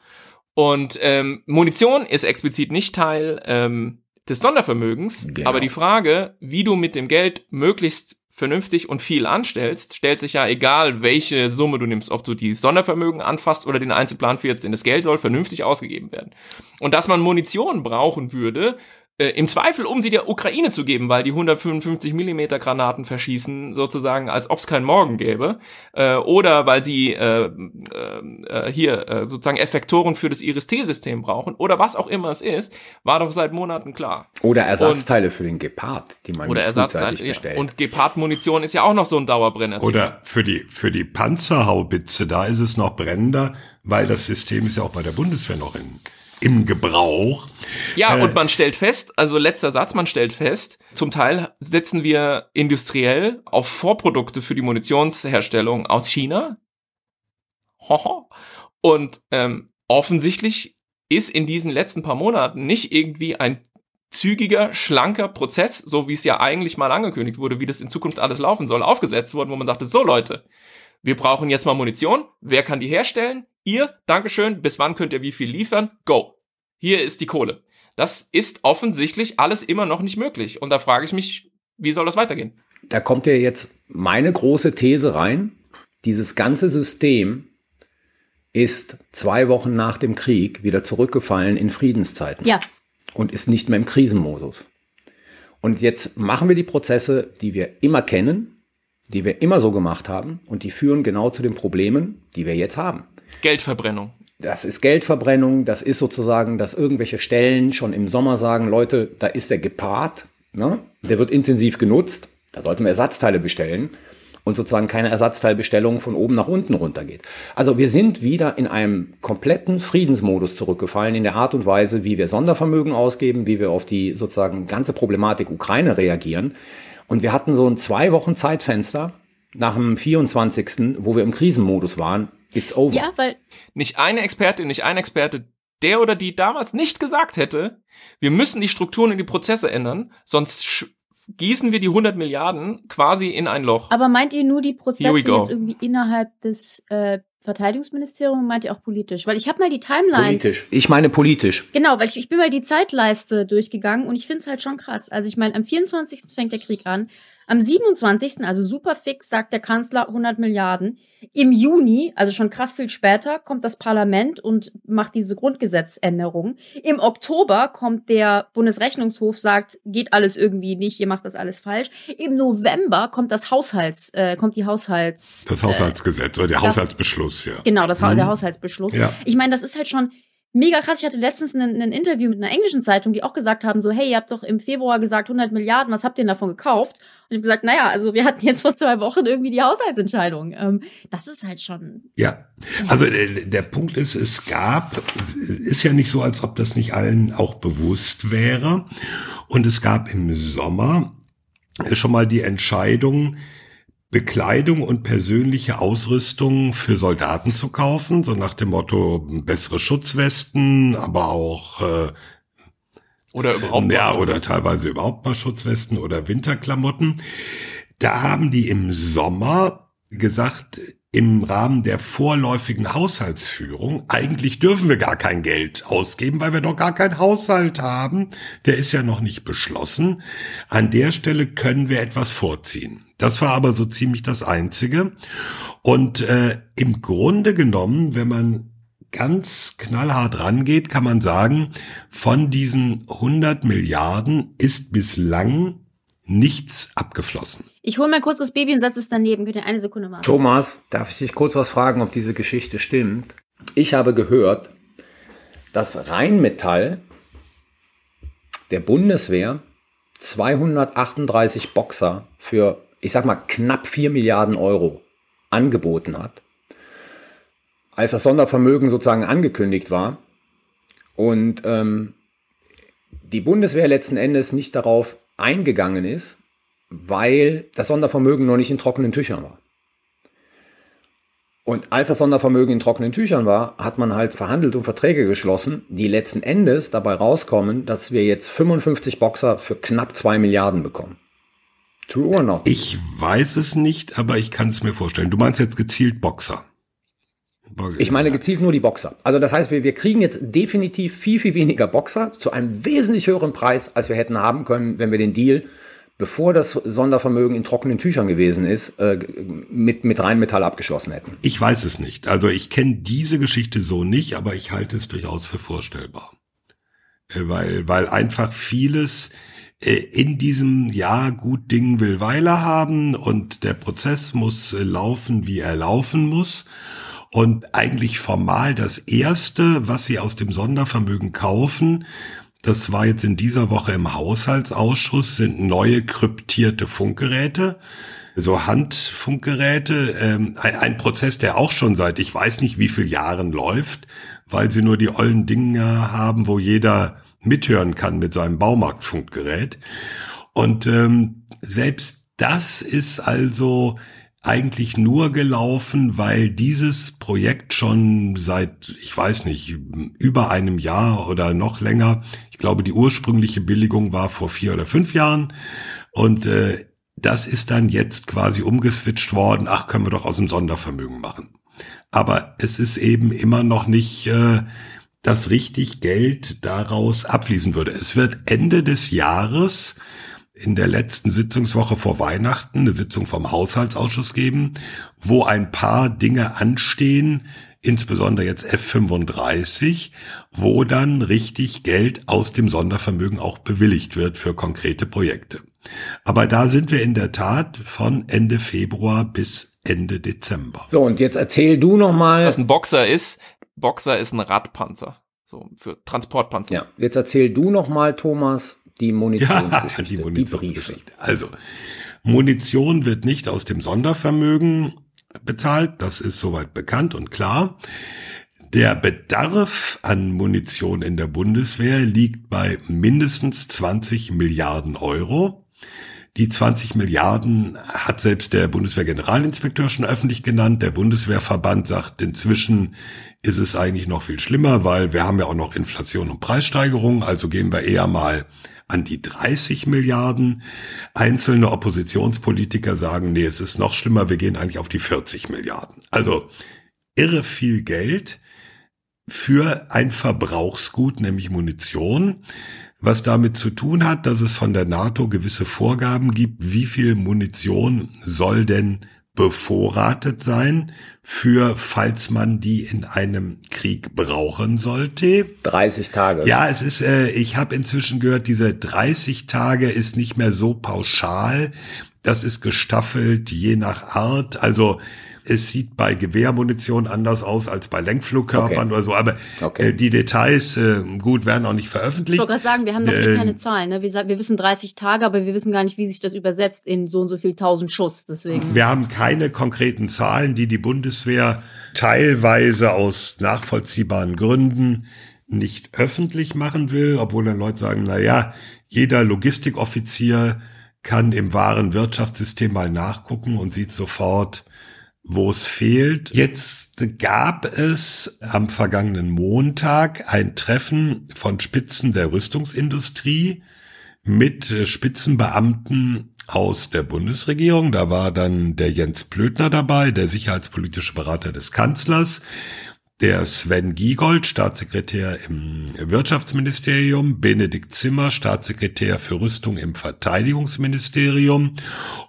Und ähm, Munition ist explizit nicht Teil ähm, des Sondervermögens, Genau. aber die Frage, wie du mit dem Geld möglichst vernünftig und viel anstellst, stellt sich ja egal, welche Summe du nimmst, ob du die Sondervermögen anfasst oder den Einzelplan 14. Das Geld soll vernünftig ausgegeben werden. Und dass man Munition brauchen würde, äh, im Zweifel, um sie der Ukraine zu geben, weil die 155 Millimeter Granaten verschießen, sozusagen, als ob es keinen Morgen gäbe, äh, oder weil sie äh, äh, hier äh, sozusagen Effektoren für das Iris-T-System brauchen, oder was auch immer es ist, war doch seit Monaten klar. Oder Ersatzteile für den Gepard, die man Oder nicht Ersatzteile. frühzeitig Ja. bestellt. Und Gepard-Munition ist ja auch noch so ein Dauerbrenner. Oder für die, für die Panzerhaubitze, da ist es noch brennender, weil das System ist ja auch bei der Bundeswehr noch in, im Gebrauch. Ja, Äh, und man stellt fest, also letzter Satz, man stellt fest, zum Teil setzen wir industriell auf Vorprodukte für die Munitionsherstellung aus China. Hoho. Und ähm, offensichtlich ist in diesen letzten paar Monaten nicht irgendwie ein zügiger, schlanker Prozess, so wie es ja eigentlich mal angekündigt wurde, wie das in Zukunft alles laufen soll, aufgesetzt worden, wo man sagte, so Leute, wir brauchen jetzt mal Munition, wer kann die herstellen? Ihr, Dankeschön, bis wann könnt ihr wie viel liefern? Go. Hier ist die Kohle. Das ist offensichtlich alles immer noch nicht möglich. Und da frage ich mich, wie soll das weitergehen? Da kommt ja jetzt meine große These rein. Dieses ganze System ist zwei Wochen nach dem Krieg wieder zurückgefallen in Friedenszeiten. Ja. Und ist nicht mehr im Krisenmodus. Und jetzt machen wir die Prozesse, die wir immer kennen, die wir immer so gemacht haben und die führen genau zu den Problemen, die wir jetzt haben. Geldverbrennung. Das ist Geldverbrennung, das ist sozusagen, dass irgendwelche Stellen schon im Sommer sagen, Leute, da ist der gepaart, ne? der wird intensiv genutzt, da sollten wir Ersatzteile bestellen und sozusagen keine Ersatzteilbestellung von oben nach unten runtergeht. Also wir sind wieder in einem kompletten Friedensmodus zurückgefallen in der Art und Weise, wie wir Sondervermögen ausgeben, wie wir auf die sozusagen ganze Problematik Ukraine reagieren. Und wir hatten so ein zwei Wochen Zeitfenster nach dem 24., wo wir im Krisenmodus waren. It's over. Ja, weil Nicht eine Expertin, nicht ein Experte, der oder die damals nicht gesagt hätte, wir müssen die Strukturen und die Prozesse ändern, sonst gießen wir die 100 Milliarden quasi in ein Loch. Aber meint ihr nur die Prozesse jetzt irgendwie innerhalb des äh, Verteidigungsministeriums, meint ihr auch politisch? Weil ich habe mal die Timeline. Politisch. Ich meine politisch. Genau, weil ich, ich bin mal die Zeitleiste durchgegangen und ich finde es halt schon krass. Also ich meine, am 24. fängt der Krieg an. Am 27., also super fix, sagt der Kanzler 100 Milliarden. Im Juni, also schon krass viel später, kommt das Parlament und macht diese Grundgesetzänderung. Im Oktober kommt der Bundesrechnungshof, sagt, geht alles irgendwie nicht, ihr macht das alles falsch. Im November kommt das Haushalts, äh, kommt die Haushalts... Das Haushaltsgesetz oder der das- Haushaltsbeschluss, ja. Genau, das, Mhm. der Haushaltsbeschluss. Ja. Ich meine, das ist halt schon mega krass. Ich hatte letztens ein, ein Interview mit einer englischen Zeitung, die auch gesagt haben, so, hey, ihr habt doch im Februar gesagt 100 Milliarden, was habt ihr denn davon gekauft? Und ich habe gesagt, naja, also wir hatten jetzt vor zwei Wochen irgendwie die Haushaltsentscheidung. Ähm, das ist halt schon, Ja, also äh, der Punkt ist, es gab, es ist ja nicht so, als ob das nicht allen auch bewusst wäre. Und es gab im Sommer schon mal die Entscheidung, Bekleidung und persönliche Ausrüstung für Soldaten zu kaufen, so nach dem Motto bessere Schutzwesten, aber auch äh, Oder überhaupt ja, oder teilweise überhaupt mal Schutzwesten oder Winterklamotten. Da haben die im Sommer gesagt, im Rahmen der vorläufigen Haushaltsführung, eigentlich dürfen wir gar kein Geld ausgeben, weil wir noch gar keinen Haushalt haben. Der ist ja noch nicht beschlossen. An der Stelle können wir etwas vorziehen. Das war aber so ziemlich das Einzige. Und äh, im Grunde genommen, wenn man ganz knallhart rangeht, kann man sagen, von diesen 100 Milliarden ist bislang nichts abgeflossen. ich hole mal kurz das Baby und setze es daneben. Könnt ihr eine Sekunde warten? Thomas, darf ich dich kurz was fragen, ob diese Geschichte stimmt? Ich habe gehört, dass Rheinmetall der Bundeswehr 238 Boxer für, ich sag mal, knapp 4 Milliarden Euro angeboten hat, als das Sondervermögen sozusagen angekündigt war und ähm, die Bundeswehr letzten Endes nicht darauf eingegangen ist, weil das Sondervermögen noch nicht in trockenen Tüchern war. Und als das Sondervermögen in trockenen Tüchern war, hat man halt verhandelt und Verträge geschlossen, die letzten Endes dabei rauskommen, dass wir jetzt 55 Boxer für knapp 2 Milliarden bekommen. True or not? Ich weiß es nicht, aber ich kann es mir vorstellen. Du meinst jetzt gezielt Boxer. Ich meine gezielt nur die Boxer. Also das heißt, wir, wir kriegen jetzt definitiv viel, viel weniger Boxer zu einem wesentlich höheren Preis, als wir hätten haben können, wenn wir den Deal, bevor das Sondervermögen in trockenen Tüchern gewesen ist, äh, mit, mit Rheinmetall abgeschlossen hätten. Ich weiß es nicht. Also ich kenne diese Geschichte so nicht, aber ich halte es durchaus für vorstellbar. Äh, Weil, weil einfach vieles in diesem Jahr gut Ding will Weile haben und der Prozess muss äh, laufen, wie er laufen muss. Und eigentlich formal das erste, was sie aus dem Sondervermögen kaufen, das war jetzt in dieser Woche im Haushaltsausschuss, sind neue kryptierte Funkgeräte so Handfunkgeräte, ähm, ein, ein Prozess, der auch schon seit ich weiß nicht wie viel Jahren läuft, weil sie nur die ollen Dinger haben, wo jeder mithören kann mit seinem Baumarktfunkgerät. Und ähm, selbst das ist also eigentlich nur gelaufen, weil dieses Projekt schon seit, ich weiß nicht, über einem Jahr oder noch länger, ich glaube, die ursprüngliche Billigung war vor vier oder fünf Jahren und äh, das ist dann jetzt quasi umgeswitcht worden, ach, können wir doch aus dem Sondervermögen machen. Aber es ist eben immer noch nicht, äh, dass richtig Geld daraus abfließen würde. Es wird Ende des Jahres in der letzten Sitzungswoche vor Weihnachten eine Sitzung vom Haushaltsausschuss geben, wo ein paar Dinge anstehen, insbesondere jetzt F35, wo dann richtig Geld aus dem Sondervermögen auch bewilligt wird für konkrete Projekte. Aber da sind wir in der Tat von Ende Februar bis Ende Dezember. So, und jetzt erzähl du noch mal. Was ein Boxer ist, Boxer ist ein Radpanzer. So, für Transportpanzer. Ja, jetzt erzähl du noch mal, Thomas, die Munitionsgeschichte. Ja, die Munitionsgeschichte. also, Munition wird nicht aus dem Sondervermögen bezahlt, das ist soweit bekannt und klar. Der Bedarf an Munition in der Bundeswehr liegt bei mindestens 20 Milliarden Euro. Die 20 Milliarden hat selbst der Bundeswehrgeneralinspekteur schon öffentlich genannt. Der Bundeswehrverband sagt, inzwischen ist es eigentlich noch viel schlimmer, weil wir haben ja auch noch Inflation und Preissteigerung. Also gehen wir eher mal an die 30 Milliarden. Einzelne Oppositionspolitiker sagen, nee, es ist noch schlimmer, wir gehen eigentlich auf die 40 Milliarden. Also irre viel Geld für ein Verbrauchsgut, nämlich Munition was damit zu tun hat, dass es von der NATO gewisse Vorgaben gibt, wie viel Munition soll denn bevorratet sein für, falls man die in einem Krieg brauchen sollte. 30 Tage. Ja, es ist, äh, ich habe inzwischen gehört, diese 30 Tage ist nicht mehr so pauschal. Das ist gestaffelt je nach Art. Also es sieht bei Gewehrmunition anders aus als bei Lenkflugkörpern okay. oder so, aber okay. äh, die Details, äh, gut, werden auch nicht veröffentlicht. Ich wollte gerade sagen, wir haben noch äh, keine Zahlen. Ne? Wir, wir, wissen 30 Tage, aber wir wissen gar nicht, wie sich das übersetzt in so und so viel tausend Schuss. Deswegen. Wir haben keine konkreten Zahlen, die die Bundeswehr teilweise aus nachvollziehbaren Gründen nicht öffentlich machen will, obwohl dann Leute sagen, na ja, jeder Logistikoffizier kann im wahren Wirtschaftssystem mal nachgucken und sieht sofort, wo es fehlt. Jetzt gab es am vergangenen Montag ein Treffen von Spitzen der Rüstungsindustrie mit äh, Spitzenbeamten aus der Bundesregierung. Da war dann der Jens Plötner dabei, der sicherheitspolitische Berater des Kanzlers, der Sven Giegold, Staatssekretär im Wirtschaftsministerium, Benedikt Zimmer, Staatssekretär für Rüstung im Verteidigungsministerium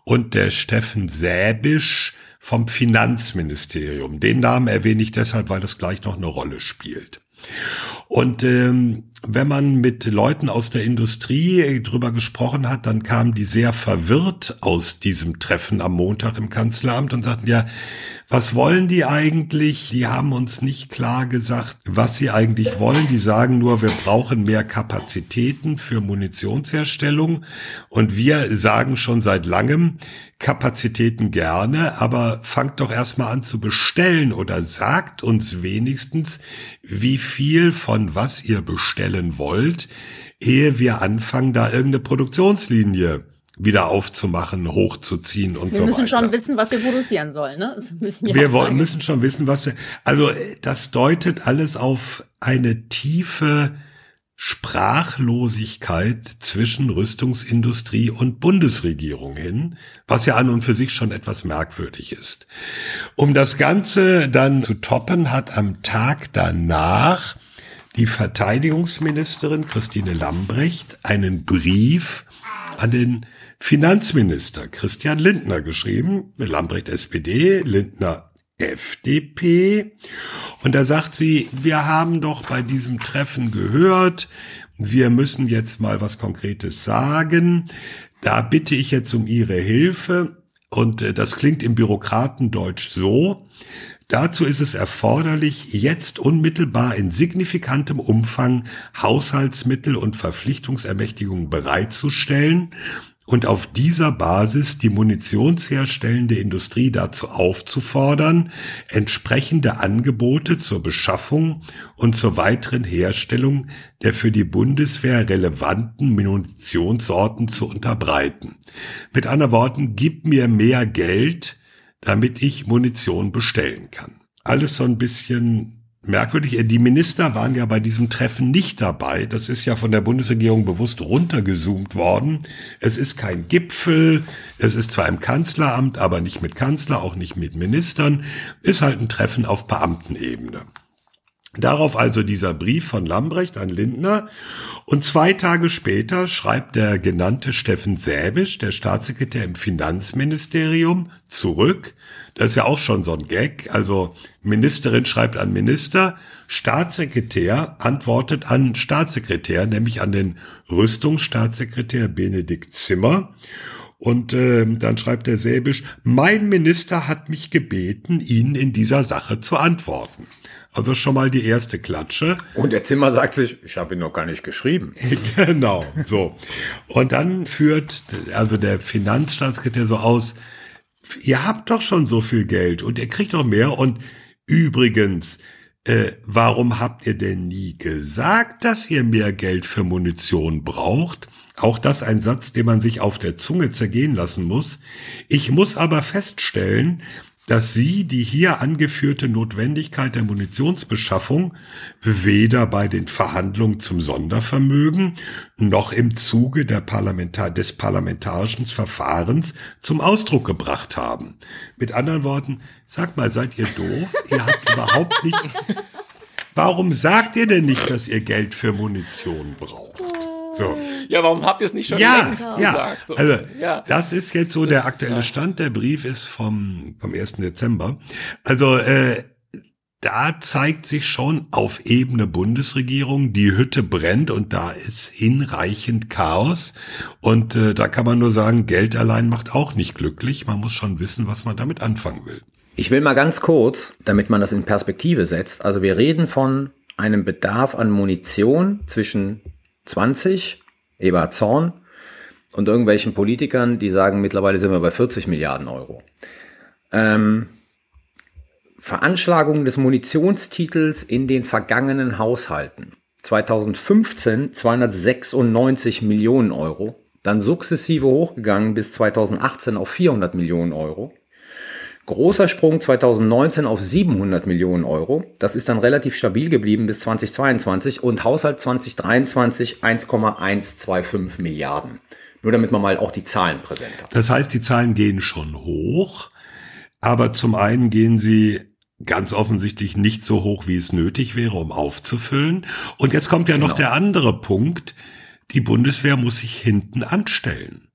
und der Steffen Säbisch, vom Finanzministerium. Den Namen erwähne ich deshalb, weil das gleich noch eine Rolle spielt. Und ähm, wenn man mit Leuten aus der Industrie drüber gesprochen hat, dann kamen die sehr verwirrt aus diesem Treffen am Montag im Kanzleramt und sagten, ja, was wollen die eigentlich? Die haben uns nicht klar gesagt, was sie eigentlich wollen. Die sagen nur, wir brauchen mehr Kapazitäten für Munitionsherstellung. Und wir sagen schon seit langem, Kapazitäten gerne, aber fangt doch erstmal an zu bestellen oder sagt uns wenigstens, wie viel von was ihr bestellen wollt, ehe wir anfangen, da irgendeine Produktionslinie wieder aufzumachen, hochzuziehen und wir so weiter. Wir müssen schon wissen, was wir produzieren sollen, ne? wir wollen, müssen schon wissen, was wir, also das deutet alles auf eine tiefe Sprachlosigkeit zwischen Rüstungsindustrie und Bundesregierung hin, was ja an und für sich schon etwas merkwürdig ist. Um das Ganze dann zu toppen, hat am Tag danach die Verteidigungsministerin Christine Lambrecht einen Brief an den Finanzminister Christian Lindner geschrieben, Lambrecht SPD, Lindner FDP. Und da sagt sie, wir haben doch bei diesem Treffen gehört, wir müssen jetzt mal was Konkretes sagen. Da bitte ich jetzt um Ihre Hilfe. Und äh, das klingt im Bürokratendeutsch so. Dazu ist es erforderlich, jetzt unmittelbar in signifikantem Umfang Haushaltsmittel und Verpflichtungsermächtigungen bereitzustellen und auf dieser Basis die munitionsherstellende Industrie dazu aufzufordern, entsprechende Angebote zur Beschaffung und zur weiteren Herstellung der für die Bundeswehr relevanten Munitionssorten zu unterbreiten. Mit anderen Worten, gib mir mehr Geld, damit ich Munition bestellen kann. Alles so ein bisschen merkwürdig. Die Minister waren ja bei diesem Treffen nicht dabei. Das ist ja von der Bundesregierung bewusst runtergezoomt worden. Es ist kein Gipfel. Es ist zwar im Kanzleramt, aber nicht mit Kanzler, auch nicht mit Ministern. Ist halt ein Treffen auf Beamtenebene. Darauf also dieser Brief von Lambrecht an Lindner. Und zwei Tage später schreibt der genannte Steffen Säbisch, der Staatssekretär im Finanzministerium, zurück. Das ist ja auch schon so ein Gag. Also Ministerin schreibt an Minister, Staatssekretär antwortet an Staatssekretär, nämlich an den Rüstungsstaatssekretär Benedikt Zimmer. Und äh, dann schreibt der Säbisch, mein Minister hat mich gebeten, Ihnen in dieser Sache zu antworten. Also schon mal die erste Klatsche. Und der Zimmer sagt sich, ich habe ihn noch gar nicht geschrieben. genau, so. Und dann führt also der Finanzstaatssekretär so aus, ihr habt doch schon so viel Geld und ihr kriegt doch mehr. Und übrigens, äh, warum habt ihr denn nie gesagt, dass ihr mehr Geld für Munition braucht? Auch das ein Satz, den man sich auf der Zunge zergehen lassen muss. Ich muss aber feststellen, dass sie die hier angeführte Notwendigkeit der Munitionsbeschaffung weder bei den Verhandlungen zum Sondervermögen noch im Zuge Parlamentar des parlamentarischen Verfahrens zum Ausdruck gebracht haben. Mit anderen Worten, sag mal, seid ihr doof? Ihr habt überhaupt nicht. Warum sagt ihr denn nicht, dass ihr Geld für Munition braucht? So. Ja, warum habt ihr es nicht schon ja, längst ja. gesagt? So. Also, ja. das ist jetzt so Das der ist, aktuelle ja. Stand. Der Brief ist vom, vom 1. Dezember. Also, äh, da zeigt sich schon auf Ebene Bundesregierung, die Hütte brennt und da ist hinreichend Chaos. Und äh, da kann man nur sagen, Geld allein macht auch nicht glücklich. Man muss schon wissen, was man damit anfangen will. Ich will mal ganz kurz, damit man das in Perspektive setzt. Also wir reden von einem Bedarf an Munition zwischen 20, Eberhard Zorn, und irgendwelchen Politikern, die sagen, mittlerweile sind wir bei 40 Milliarden Euro. Ähm, Veranschlagung des Munitionstitels in den vergangenen Haushalten. 2015 296 Millionen Euro, dann sukzessive hochgegangen bis 2018 auf 400 Millionen Euro. Großer Sprung 2019 auf 700 Millionen Euro. Das ist dann relativ stabil geblieben bis 2022 und Haushalt 2023 1,125 Milliarden. Nur damit man mal auch die Zahlen präsent hat. Das heißt, die Zahlen gehen schon hoch, aber zum einen gehen sie ganz offensichtlich nicht so hoch, wie es nötig wäre, um aufzufüllen. Und jetzt kommt ja noch Genau. der andere Punkt. Die Bundeswehr muss sich hinten anstellen.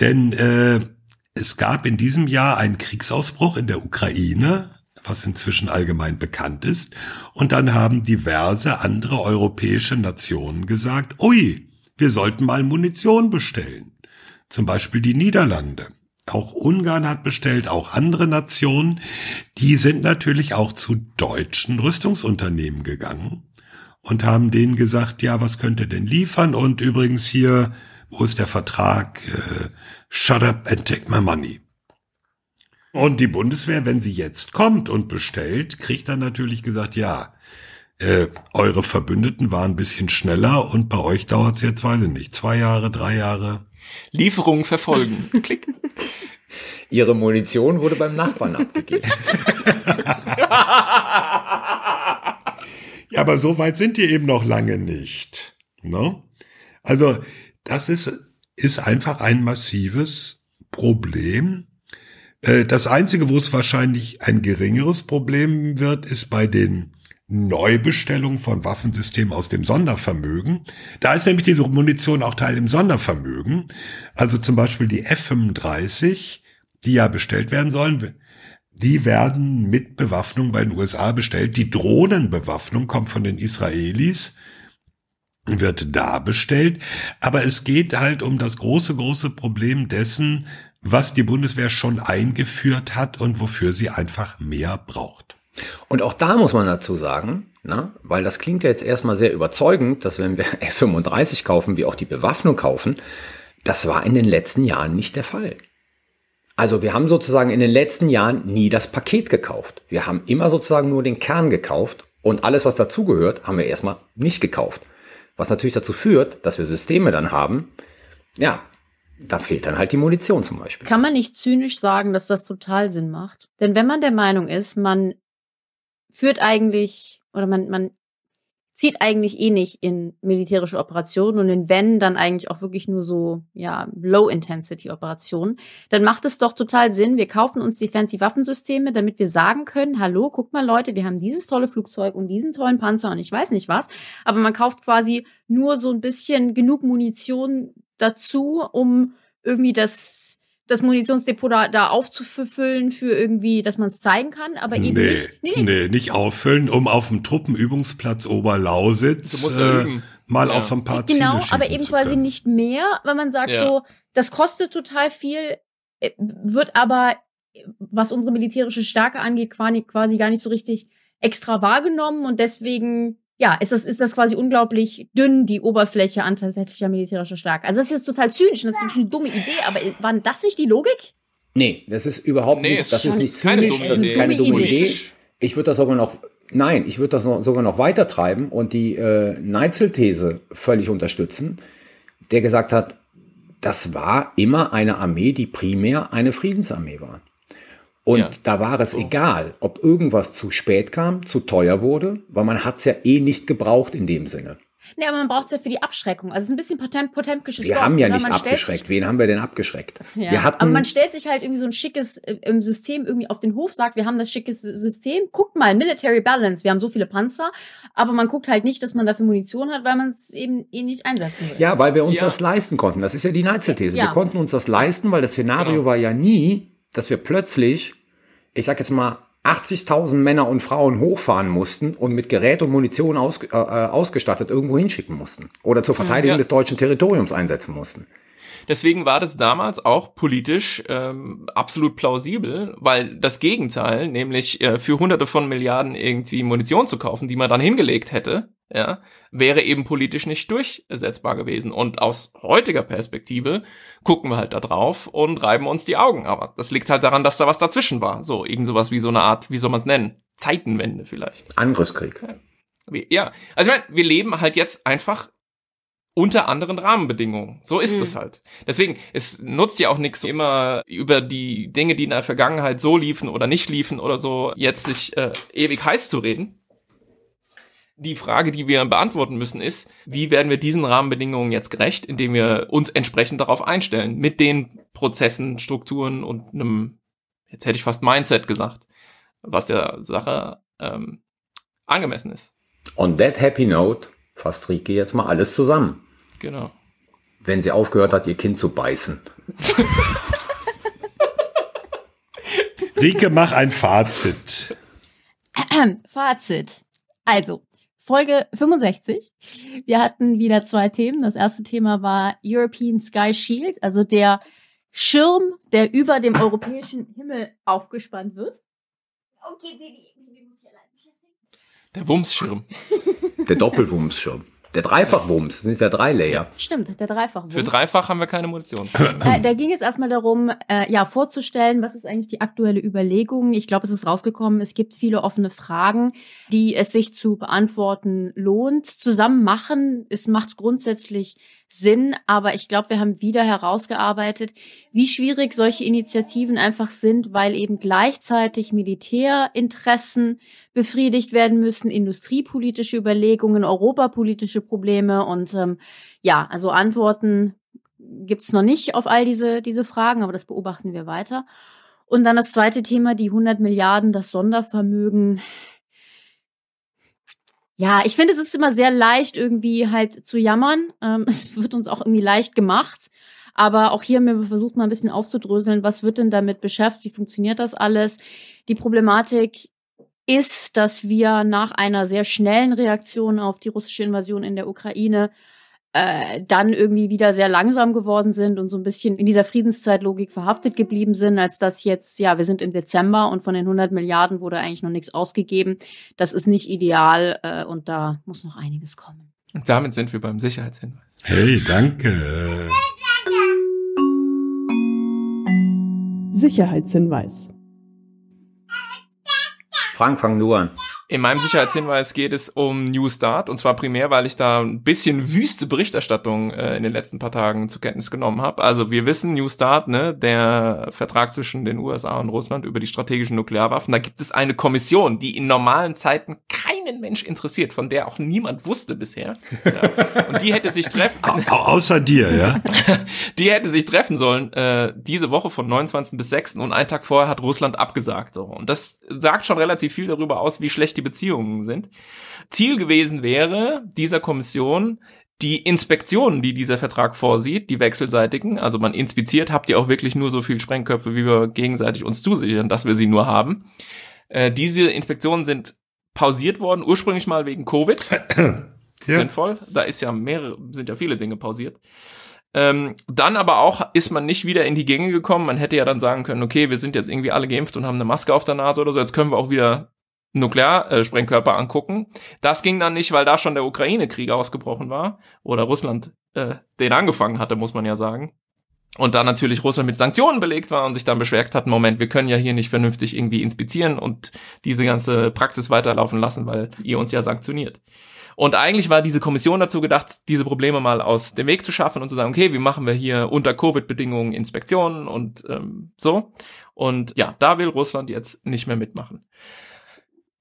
Denn äh, es gab in diesem Jahr einen Kriegsausbruch in der Ukraine, was inzwischen allgemein bekannt ist. Und dann haben diverse andere europäische Nationen gesagt, ui, wir sollten mal Munition bestellen. Zum Beispiel die Niederlande. Auch Ungarn hat bestellt, auch andere Nationen. Die sind natürlich auch zu deutschen Rüstungsunternehmen gegangen und haben denen gesagt, ja, was könnt ihr denn liefern? Und übrigens hier, wo ist der Vertrag? Äh, shut up and take my money. Und die Bundeswehr, wenn sie jetzt kommt und bestellt, kriegt dann natürlich gesagt, ja, äh, eure Verbündeten waren ein bisschen schneller und bei euch dauert es jetzt, weiß ich nicht, zwei Jahre, drei Jahre. Lieferungen verfolgen. Klick. Ihre Munition wurde beim Nachbarn abgegeben. Ja, aber so weit sind die eben noch lange nicht. Ne? Also das ist, ist einfach ein massives Problem. Äh, Das Einzige, wo es wahrscheinlich ein geringeres Problem wird, ist bei den Neubestellungen von Waffensystemen aus dem Sondervermögen. Da ist nämlich diese Munition auch Teil im Sondervermögen. Also zum Beispiel die F-35, die ja bestellt werden sollen, die werden mit Bewaffnung bei den USA bestellt. Die Drohnenbewaffnung kommt von den Israelis, wird da bestellt. Aber es geht halt um das große, große Problem dessen, was die Bundeswehr schon eingeführt hat und wofür sie einfach mehr braucht. Und auch da muss man dazu sagen, na, weil das klingt ja jetzt erstmal sehr überzeugend, dass wenn wir F-35 kaufen, wir auch die Bewaffnung kaufen. Das war in den letzten Jahren nicht der Fall. Also wir haben sozusagen in den letzten Jahren nie das Paket gekauft. Wir haben immer sozusagen nur den Kern gekauft und alles, was dazugehört, haben wir erstmal nicht gekauft. Was natürlich dazu führt, dass wir Systeme dann haben, ja, da fehlt dann halt die Munition zum Beispiel. Kann man nicht zynisch sagen, dass das total Sinn macht? Denn wenn man der Meinung ist, man führt eigentlich oder man, man zieht eigentlich eh nicht in militärische Operationen und in wenn dann eigentlich auch wirklich nur so ja Low-Intensity-Operationen, dann macht es doch total Sinn. Wir kaufen uns die fancy Waffensysteme, damit wir sagen können: Hallo, guck mal Leute, wir haben dieses tolle Flugzeug und diesen tollen Panzer und ich weiß nicht was. Aber man kauft quasi nur so ein bisschen genug Munition dazu, um irgendwie das das Munitionsdepot da, da aufzufüllen für irgendwie, dass man es zeigen kann, aber eben nee, nicht. Nee, nee, nicht auffüllen, um auf dem Truppenübungsplatz Oberlausitz Du musst ja äh, mal Ja. auf so ein paar Genau, Ziele schießen aber eben zu quasi nicht mehr, weil man sagt Ja. so, das kostet total viel, äh, wird aber, was unsere militärische Stärke angeht, quasi, quasi gar nicht so richtig extra wahrgenommen und deswegen, ja, ist das, ist das quasi unglaublich dünn, die Oberfläche an tatsächlicher militärischer Stärke. Also das ist jetzt total zynisch und das ist eine dumme Idee, aber war das nicht die Logik? Nee, das ist überhaupt Nee, nicht, das ist nicht keine zynisch, dumme das ist Idee. keine Dumme dumme Idee. Idee. Ich würde das sogar noch, nein, ich würde das noch, sogar noch weiter treiben und die äh, Neitzel-These völlig unterstützen, der gesagt hat, das war immer eine Armee, die primär eine Friedensarmee war. Und Ja. da war es egal, ob irgendwas zu spät kam, zu teuer wurde, weil man hat es ja eh nicht gebraucht in dem Sinne. Nee, aber man braucht es ja für die Abschreckung. Also es ist ein bisschen Potem Potemkisches Wir Dorf, haben ja oder? nicht abgeschreckt. Wen haben wir denn abgeschreckt? Ja, wir hatten, aber man stellt sich halt irgendwie so ein schickes äh, System irgendwie auf den Hof, sagt, wir haben das schickes System. Guckt mal, Military Balance, wir haben so viele Panzer, aber man guckt halt nicht, dass man dafür Munition hat, weil man es eben eh nicht einsetzen will. Ja, weil wir uns Ja. das leisten konnten. Das ist ja die Neitzel-These. Ja. Wir konnten uns das leisten, weil das Szenario war ja nie, dass wir plötzlich, ich sag jetzt mal, 80.000 Männer und Frauen hochfahren mussten und mit Gerät und Munition aus, äh, äh, ausgestattet irgendwo hinschicken mussten. Oder zur Verteidigung Ja. des deutschen Territoriums einsetzen mussten. Deswegen war das damals auch politisch ähm, absolut plausibel, weil das Gegenteil, nämlich äh, für hunderte von Milliarden irgendwie Munition zu kaufen, die man dann hingelegt hätte, ja, wäre eben politisch nicht durchsetzbar gewesen. Und aus heutiger Perspektive gucken wir halt da drauf und reiben uns die Augen. Aber das liegt halt daran, dass da was dazwischen war. So, irgend sowas wie so eine Art, wie soll man es nennen? Zeitenwende vielleicht. Angriffskrieg. Ja, also ich meine, wir leben halt jetzt einfach unter anderen Rahmenbedingungen. So ist Mhm. es halt. Deswegen, es nutzt ja auch nichts, immer über die Dinge, die in der Vergangenheit so liefen oder nicht liefen oder so, jetzt sich äh, ewig heiß zu reden. Die Frage, die wir beantworten müssen, ist, wie werden wir diesen Rahmenbedingungen jetzt gerecht, indem wir uns entsprechend darauf einstellen, mit den Prozessen, Strukturen und einem, jetzt hätte ich fast Mindset gesagt, was der Sache ähm, angemessen ist. On that happy note fasst Rike jetzt mal alles zusammen. Genau. Wenn sie aufgehört hat, ihr Kind zu beißen. Rike, mach ein Fazit. Fazit. Also, Folge 65. Wir hatten wieder zwei Themen. Das erste Thema war European Sky Shield, also der Schirm, der über dem europäischen Himmel aufgespannt wird. Okay, Baby, Baby muss hier allein beschäftigen. Der Wumsschirm. Der Doppelwumsschirm. Der Dreifachwumms, das sind ja drei Layer. Stimmt, der Dreifach. Für dreifach haben wir keine Munition. Äh, da ging es erstmal darum, äh, ja, vorzustellen, was ist eigentlich die aktuelle Überlegung. Ich glaube, es ist rausgekommen, es gibt viele offene Fragen, die es sich zu beantworten lohnt. Zusammen machen, es macht grundsätzlich Sinn, aber ich glaube, wir haben wieder herausgearbeitet, wie schwierig solche Initiativen einfach sind, weil eben gleichzeitig Militärinteressen befriedigt werden müssen, industriepolitische Überlegungen, europapolitische Probleme und ähm, ja, also Antworten gibt's noch nicht auf all diese, diese Fragen, aber das beobachten wir weiter. Und dann das zweite Thema, die 100 Milliarden, das Sondervermögen. Ja, ich finde, es ist immer sehr leicht, irgendwie halt zu jammern. Ähm, es wird uns auch irgendwie leicht gemacht. Aber auch hier haben wir versucht, mal ein bisschen aufzudröseln, was wird denn damit beschäftigt, wie funktioniert das alles? Die Problematik ist, dass wir nach einer sehr schnellen Reaktion auf die russische Invasion in der Ukraine äh, dann irgendwie wieder sehr langsam geworden sind und so ein bisschen in dieser Friedenszeitlogik verhaftet geblieben sind, als dass jetzt, ja, wir sind im Dezember und von den 100 Milliarden wurde eigentlich noch nichts ausgegeben. Das ist nicht ideal äh, und da muss noch einiges kommen. Und damit sind wir beim Sicherheitshinweis. Hey, danke. Sicherheitshinweis. Frank, fang du an. In meinem Sicherheitshinweis geht es um New Start und zwar primär, weil ich da ein bisschen wüste Berichterstattung äh, in den letzten paar Tagen zur Kenntnis genommen habe. Also wir wissen, New Start, ne, der Vertrag zwischen den USA und Russland über die strategischen Nuklearwaffen, da gibt es eine Kommission, die in normalen Zeiten keinen Mensch interessiert, von der auch niemand wusste bisher. Ja. Und die hätte sich treffen. Au außer dir, ja. die hätte sich treffen sollen äh, diese Woche von 29. bis 6. und einen Tag vorher hat Russland abgesagt. So. Und das sagt schon relativ viel darüber aus, wie schlecht die Beziehungen sind. Ziel gewesen wäre dieser Kommission, die Inspektionen, die dieser Vertrag vorsieht, die wechselseitigen, also man inspiziert, habt ihr auch wirklich nur so viel Sprengköpfe, wie wir gegenseitig uns zusichern, dass wir sie nur haben. Äh, diese Inspektionen sind pausiert worden, ursprünglich mal wegen Covid. ja. Sinnvoll. Da ist ja mehrere, sind ja viele Dinge pausiert. Ähm, dann aber auch ist man nicht wieder in die Gänge gekommen. Man hätte ja dann sagen können, okay, wir sind jetzt irgendwie alle geimpft und haben eine Maske auf der Nase oder so, jetzt können wir auch wieder Nuklearsprengkörper angucken. Das ging dann nicht, weil da schon der Ukraine-Krieg ausgebrochen war oder Russland äh, den angefangen hatte, muss man ja sagen. Und da natürlich Russland mit Sanktionen belegt war und sich dann beschwert hat, Moment, wir können ja hier nicht vernünftig irgendwie inspizieren und diese ganze Praxis weiterlaufen lassen, weil ihr uns ja sanktioniert. Und eigentlich war diese Kommission dazu gedacht, diese Probleme mal aus dem Weg zu schaffen und zu sagen, okay, wie machen wir hier unter Covid-Bedingungen Inspektionen und ähm, so. Und ja, da will Russland jetzt nicht mehr mitmachen.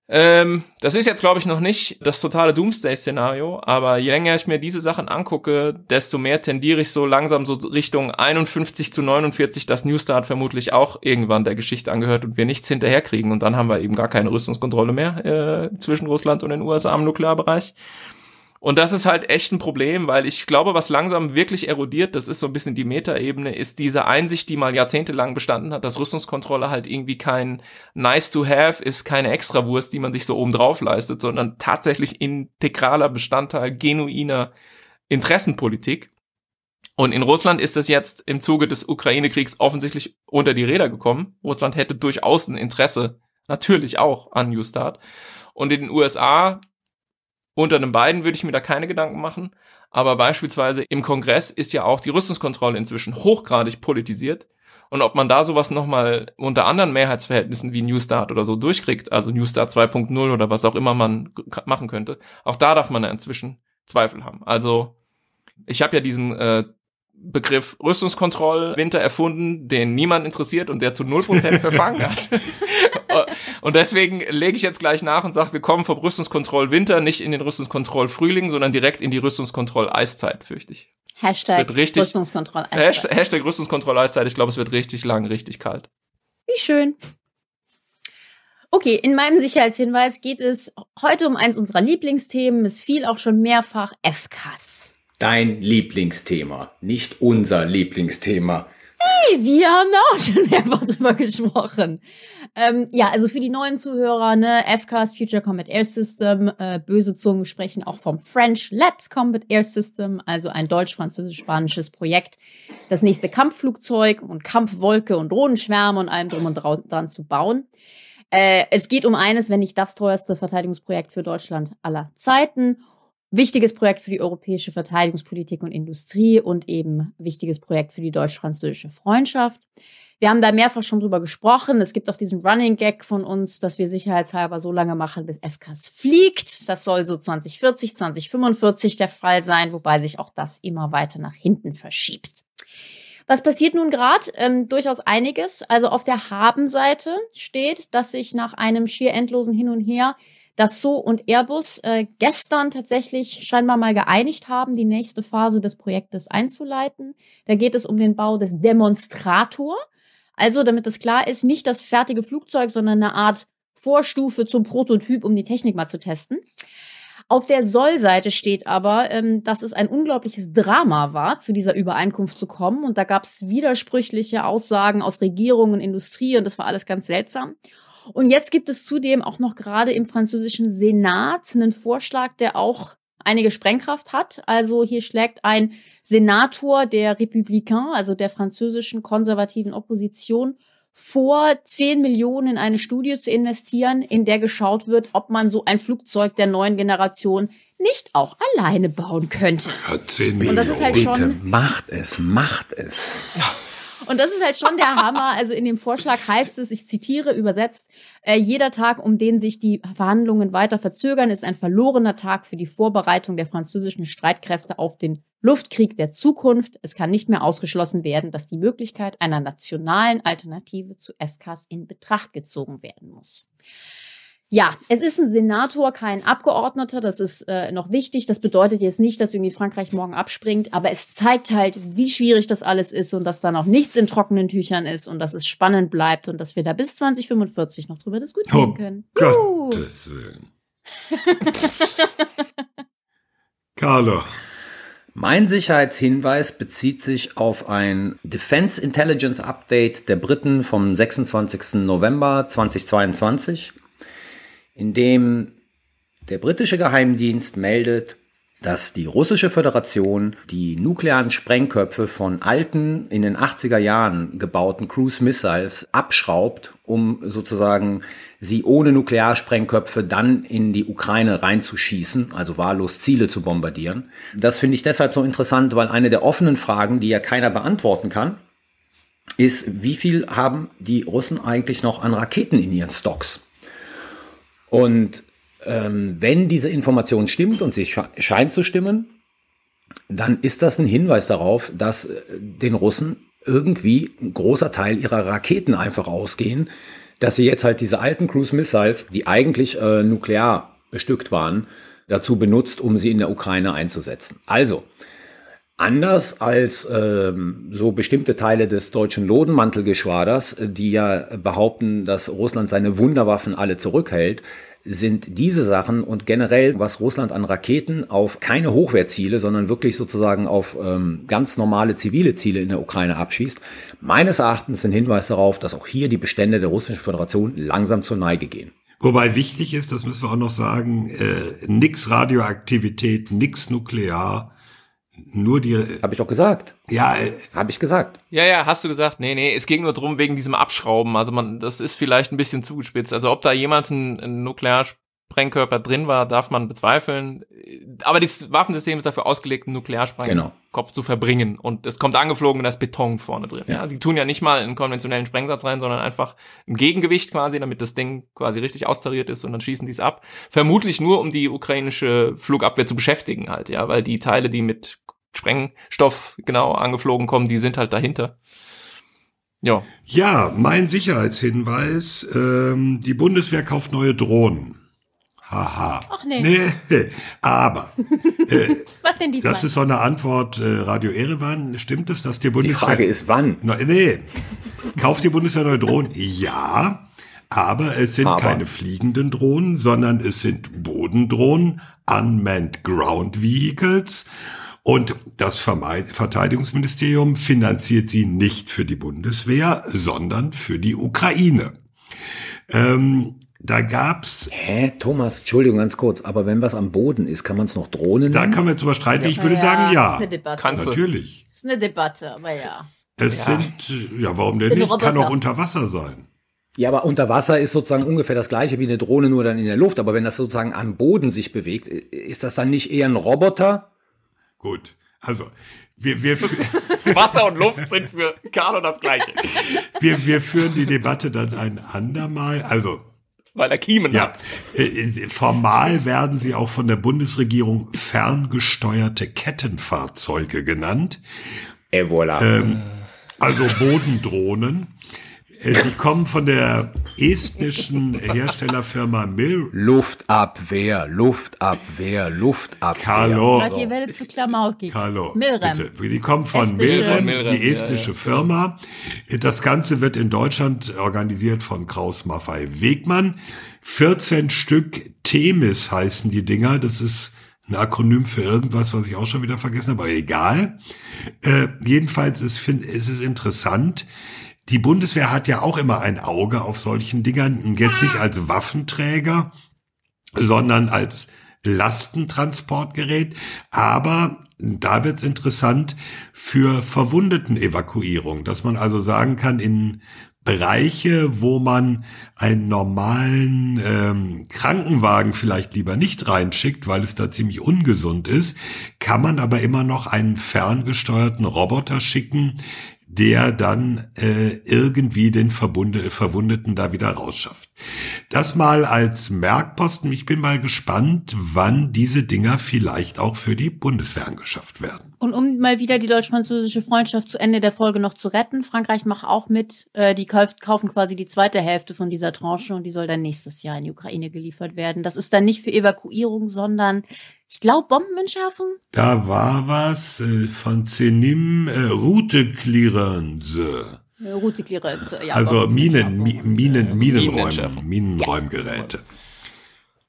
Ähm, das ist jetzt, glaube ich, noch nicht das totale Doomsday-Szenario, aber je länger ich mir diese Sachen angucke, desto mehr tendiere ich so langsam so Richtung 51 zu 49, dass Newstart vermutlich auch irgendwann der Geschichte angehört und wir nichts hinterherkriegen und dann haben wir eben gar keine Rüstungskontrolle mehr äh, zwischen Russland und den USA im Nuklearbereich. Und das ist halt echt ein Problem, weil ich glaube, was langsam wirklich erodiert, das ist so ein bisschen die Metaebene, ist diese Einsicht, die mal jahrzehntelang bestanden hat, dass Rüstungskontrolle halt irgendwie kein nice to have ist, keine Extrawurst, die man sich so oben drauf leistet, sondern tatsächlich integraler Bestandteil genuiner Interessenpolitik. Und in Russland ist das jetzt im Zuge des Ukraine-Kriegs offensichtlich unter die Räder gekommen. Russland hätte durchaus ein Interesse, natürlich auch an New Start. Und in den USA unter den beiden würde ich mir da keine Gedanken machen. Aber beispielsweise im Kongress ist ja auch die Rüstungskontrolle inzwischen hochgradig politisiert. Und ob man da sowas nochmal unter anderen Mehrheitsverhältnissen wie New Start oder so durchkriegt, also New Start 2.0 oder was auch immer man machen könnte, auch da darf man ja inzwischen Zweifel haben. Also ich habe ja diesen äh, Begriff Rüstungskontroll-Winter erfunden, den niemand interessiert und der zu 0% verfangen hat. und deswegen lege ich jetzt gleich nach und sage, wir kommen vom Rüstungskontroll-Winter nicht in den Rüstungskontroll-Frühling, sondern direkt in die Rüstungskontroll-Eiszeit, fürchte ich. Hashtag Rüstungskontroll-Eiszeit. Hashtag, Hashtag Rüstungskontroll-Eiszeit. Ich glaube, es wird richtig lang, richtig kalt. Wie schön. Okay, in meinem Sicherheitshinweis geht es heute um eins unserer Lieblingsthemen. Es fiel auch schon mehrfach FKs dein Lieblingsthema, nicht unser Lieblingsthema. Hey, wir haben da auch schon mehrfach drüber gesprochen. Ähm, ja, also für die neuen Zuhörer, ne, FCAS Future Combat Air System, äh, böse Zungen sprechen auch vom French Led Combat Air System, also ein deutsch-französisch-spanisches Projekt, das nächste Kampfflugzeug und Kampfwolke und Drohnenschwärme und allem drum und dran zu bauen. Äh, es geht um eines, wenn nicht das teuerste Verteidigungsprojekt für Deutschland aller Zeiten wichtiges Projekt für die europäische Verteidigungspolitik und Industrie und eben wichtiges Projekt für die deutsch-französische Freundschaft. Wir haben da mehrfach schon drüber gesprochen. Es gibt auch diesen Running Gag von uns, dass wir sicherheitshalber so lange machen, bis FKs fliegt. Das soll so 2040, 2045 der Fall sein, wobei sich auch das immer weiter nach hinten verschiebt. Was passiert nun gerade? Ähm, durchaus einiges. Also auf der Habenseite steht, dass sich nach einem schier endlosen Hin und Her dass So und Airbus äh, gestern tatsächlich scheinbar mal geeinigt haben, die nächste Phase des Projektes einzuleiten. Da geht es um den Bau des Demonstrator. Also, damit das klar ist, nicht das fertige Flugzeug, sondern eine Art Vorstufe zum Prototyp, um die Technik mal zu testen. Auf der Soll-Seite steht aber, ähm, dass es ein unglaubliches Drama war, zu dieser Übereinkunft zu kommen. Und da gab es widersprüchliche Aussagen aus Regierung und Industrie und das war alles ganz seltsam. Und jetzt gibt es zudem auch noch gerade im französischen Senat einen Vorschlag, der auch einige Sprengkraft hat. Also hier schlägt ein Senator der Républicains, also der französischen konservativen Opposition, vor, 10 Millionen in eine Studie zu investieren, in der geschaut wird, ob man so ein Flugzeug der neuen Generation nicht auch alleine bauen könnte. Ja, 10 Millionen. Und das ist halt schon. Bitte, macht es, macht es. Und das ist halt schon der Hammer. Also in dem Vorschlag heißt es, ich zitiere übersetzt, äh, jeder Tag, um den sich die Verhandlungen weiter verzögern, ist ein verlorener Tag für die Vorbereitung der französischen Streitkräfte auf den Luftkrieg der Zukunft. Es kann nicht mehr ausgeschlossen werden, dass die Möglichkeit einer nationalen Alternative zu FKs in Betracht gezogen werden muss. Ja, es ist ein Senator, kein Abgeordneter. Das ist äh, noch wichtig. Das bedeutet jetzt nicht, dass irgendwie Frankreich morgen abspringt, aber es zeigt halt, wie schwierig das alles ist und dass da noch nichts in trockenen Tüchern ist und dass es spannend bleibt und dass wir da bis 2045 noch drüber diskutieren Oh können. Gottes Willen. Carlo. Mein Sicherheitshinweis bezieht sich auf ein Defense Intelligence Update der Briten vom 26. November 2022, in dem der britische Geheimdienst meldet, dass die russische Föderation die nuklearen Sprengköpfe von alten, in den 80er Jahren gebauten Cruise Missiles abschraubt, um sozusagen sie ohne Nuklearsprengköpfe dann in die Ukraine reinzuschießen, also wahllos Ziele zu bombardieren. Das finde ich deshalb so interessant, weil eine der offenen Fragen, die ja keiner beantworten kann, ist, wie viel haben die Russen eigentlich noch an Raketen in ihren Stocks? Und ähm, wenn diese Information stimmt und sie sche scheint zu stimmen, dann ist das ein Hinweis darauf, dass äh, den Russen irgendwie ein großer Teil ihrer Raketen einfach ausgehen, dass sie jetzt halt diese alten Cruise Missiles, die eigentlich äh, nuklear bestückt waren, dazu benutzt, um sie in der Ukraine einzusetzen. Also, Anders als ähm, so bestimmte Teile des deutschen Lodenmantelgeschwaders, äh, die ja behaupten, dass Russland seine Wunderwaffen alle zurückhält, sind diese Sachen und generell, was Russland an Raketen auf keine Hochwertziele, sondern wirklich sozusagen auf ähm, ganz normale zivile Ziele in der Ukraine abschießt, meines Erachtens ein Hinweis darauf, dass auch hier die Bestände der Russischen Föderation langsam zur Neige gehen. Wobei wichtig ist, das müssen wir auch noch sagen, äh, nix Radioaktivität, nix Nuklear, nur die. Habe ich doch gesagt. Ja, äh, Habe ich gesagt. Ja, ja, hast du gesagt. Nee, nee, es ging nur drum wegen diesem Abschrauben. Also man, das ist vielleicht ein bisschen zugespitzt. Also ob da jemals ein, ein Nuklearsprengkörper drin war, darf man bezweifeln. Aber das Waffensystem ist dafür ausgelegt, einen Nuklearsprengkopf Genau. Zu verbringen. Und es kommt angeflogen und da ist Beton vorne drin. Ja. Ja. sie tun ja nicht mal einen konventionellen Sprengsatz rein, sondern einfach ein Gegengewicht quasi, damit das Ding quasi richtig austariert ist und dann schießen die es ab. Vermutlich nur, um die ukrainische Flugabwehr zu beschäftigen halt, ja, weil die Teile, die mit Sprengstoff genau angeflogen kommen, die sind halt dahinter. Ja. ja, mein Sicherheitshinweis, ähm, die Bundeswehr kauft neue Drohnen. Haha. Ach nee. Nee, aber äh, Was denn diesmal? das ist so eine Antwort, äh, Radio Erevan. Stimmt es, dass die Die Bundeswehr... Frage ist, wann? No, nee. Kauft die Bundeswehr neue Drohnen? Ja. Aber es sind Aber. keine fliegenden Drohnen, sondern es sind Bodendrohnen, Unmanned Ground Vehicles. Und das Verteidigungsministerium finanziert sie nicht für die Bundeswehr, sondern für die Ukraine. Ähm, da gab's, Hä, Thomas, Entschuldigung, ganz kurz, aber wenn was am Boden ist, kann man es noch Drohnen da nennen? kann man jetzt drüber streiten. Ich würde Ja, sagen, Das ist ja. eine Debatte. Kannst du. Natürlich. Das ist eine Debatte, aber ja. Es Ja. sind, ja, warum denn nicht? Kann auch unter Wasser sein. Ja, aber unter Wasser ist sozusagen ungefähr das gleiche wie eine Drohne, nur dann in der Luft. Aber wenn das sozusagen am Boden sich bewegt, ist das dann nicht eher ein Roboter? Gut. Also, wir, wir, Wasser und Luft sind für Carlo das Gleiche. wir, wir führen die Debatte dann ein andermal. Also, Weil er Kiemen ja, hat. äh, äh, formal werden sie auch von der Bundesregierung ferngesteuerte Kettenfahrzeuge genannt. Et voilà. Ähm, also Bodendrohnen. Äh, Die kommen von der estnischen Herstellerfirma Mil Luftabwehr, Luftabwehr, Luftabwehr. Carlo. Leute, ihr werdet zu klamaukig. Carlo, Milrem. bitte. Die kommen von Milrem, Milrem, die ja, estnische ja. Firma. Das Ganze wird in Deutschland organisiert von Kraus Maffei Wegmann. 14 Stück Themis heißen die Dinger. Das ist ein Akronym für irgendwas, was ich auch schon wieder vergessen habe, aber egal. Äh, jedenfalls ist, find, ist es interessant. Die Bundeswehr hat ja auch immer ein Auge auf solchen Dingern, jetzt nicht als Waffenträger, sondern als Lastentransportgerät. Aber da wird's interessant für Verwundetenevakuierung, dass man also sagen kann, in Bereiche, wo man einen normalen ähm, Krankenwagen vielleicht lieber nicht reinschickt, weil es da ziemlich ungesund ist, kann man aber immer noch einen ferngesteuerten Roboter schicken, der dann äh, irgendwie den Verbunde, Verwundeten da wieder rausschafft. Das mal als Merkposten. Ich bin mal gespannt, wann diese Dinger vielleicht auch für die Bundeswehr angeschafft werden. Und um mal wieder die deutsch-französische Freundschaft zu Ende der Folge noch zu retten, Frankreich macht auch mit. Äh, die kauf, kaufen quasi die zweite Hälfte von dieser Tranche und die soll dann nächstes Jahr in die Ukraine geliefert werden. Das ist dann nicht für Evakuierung, sondern ich glaube Bombenentschärfung. Da war was äh, von Zenim äh, Route Clearance. Äh, Route Clearance, ja. Also Minen, Mi- Minen, Minenräume. Minenräumgeräte.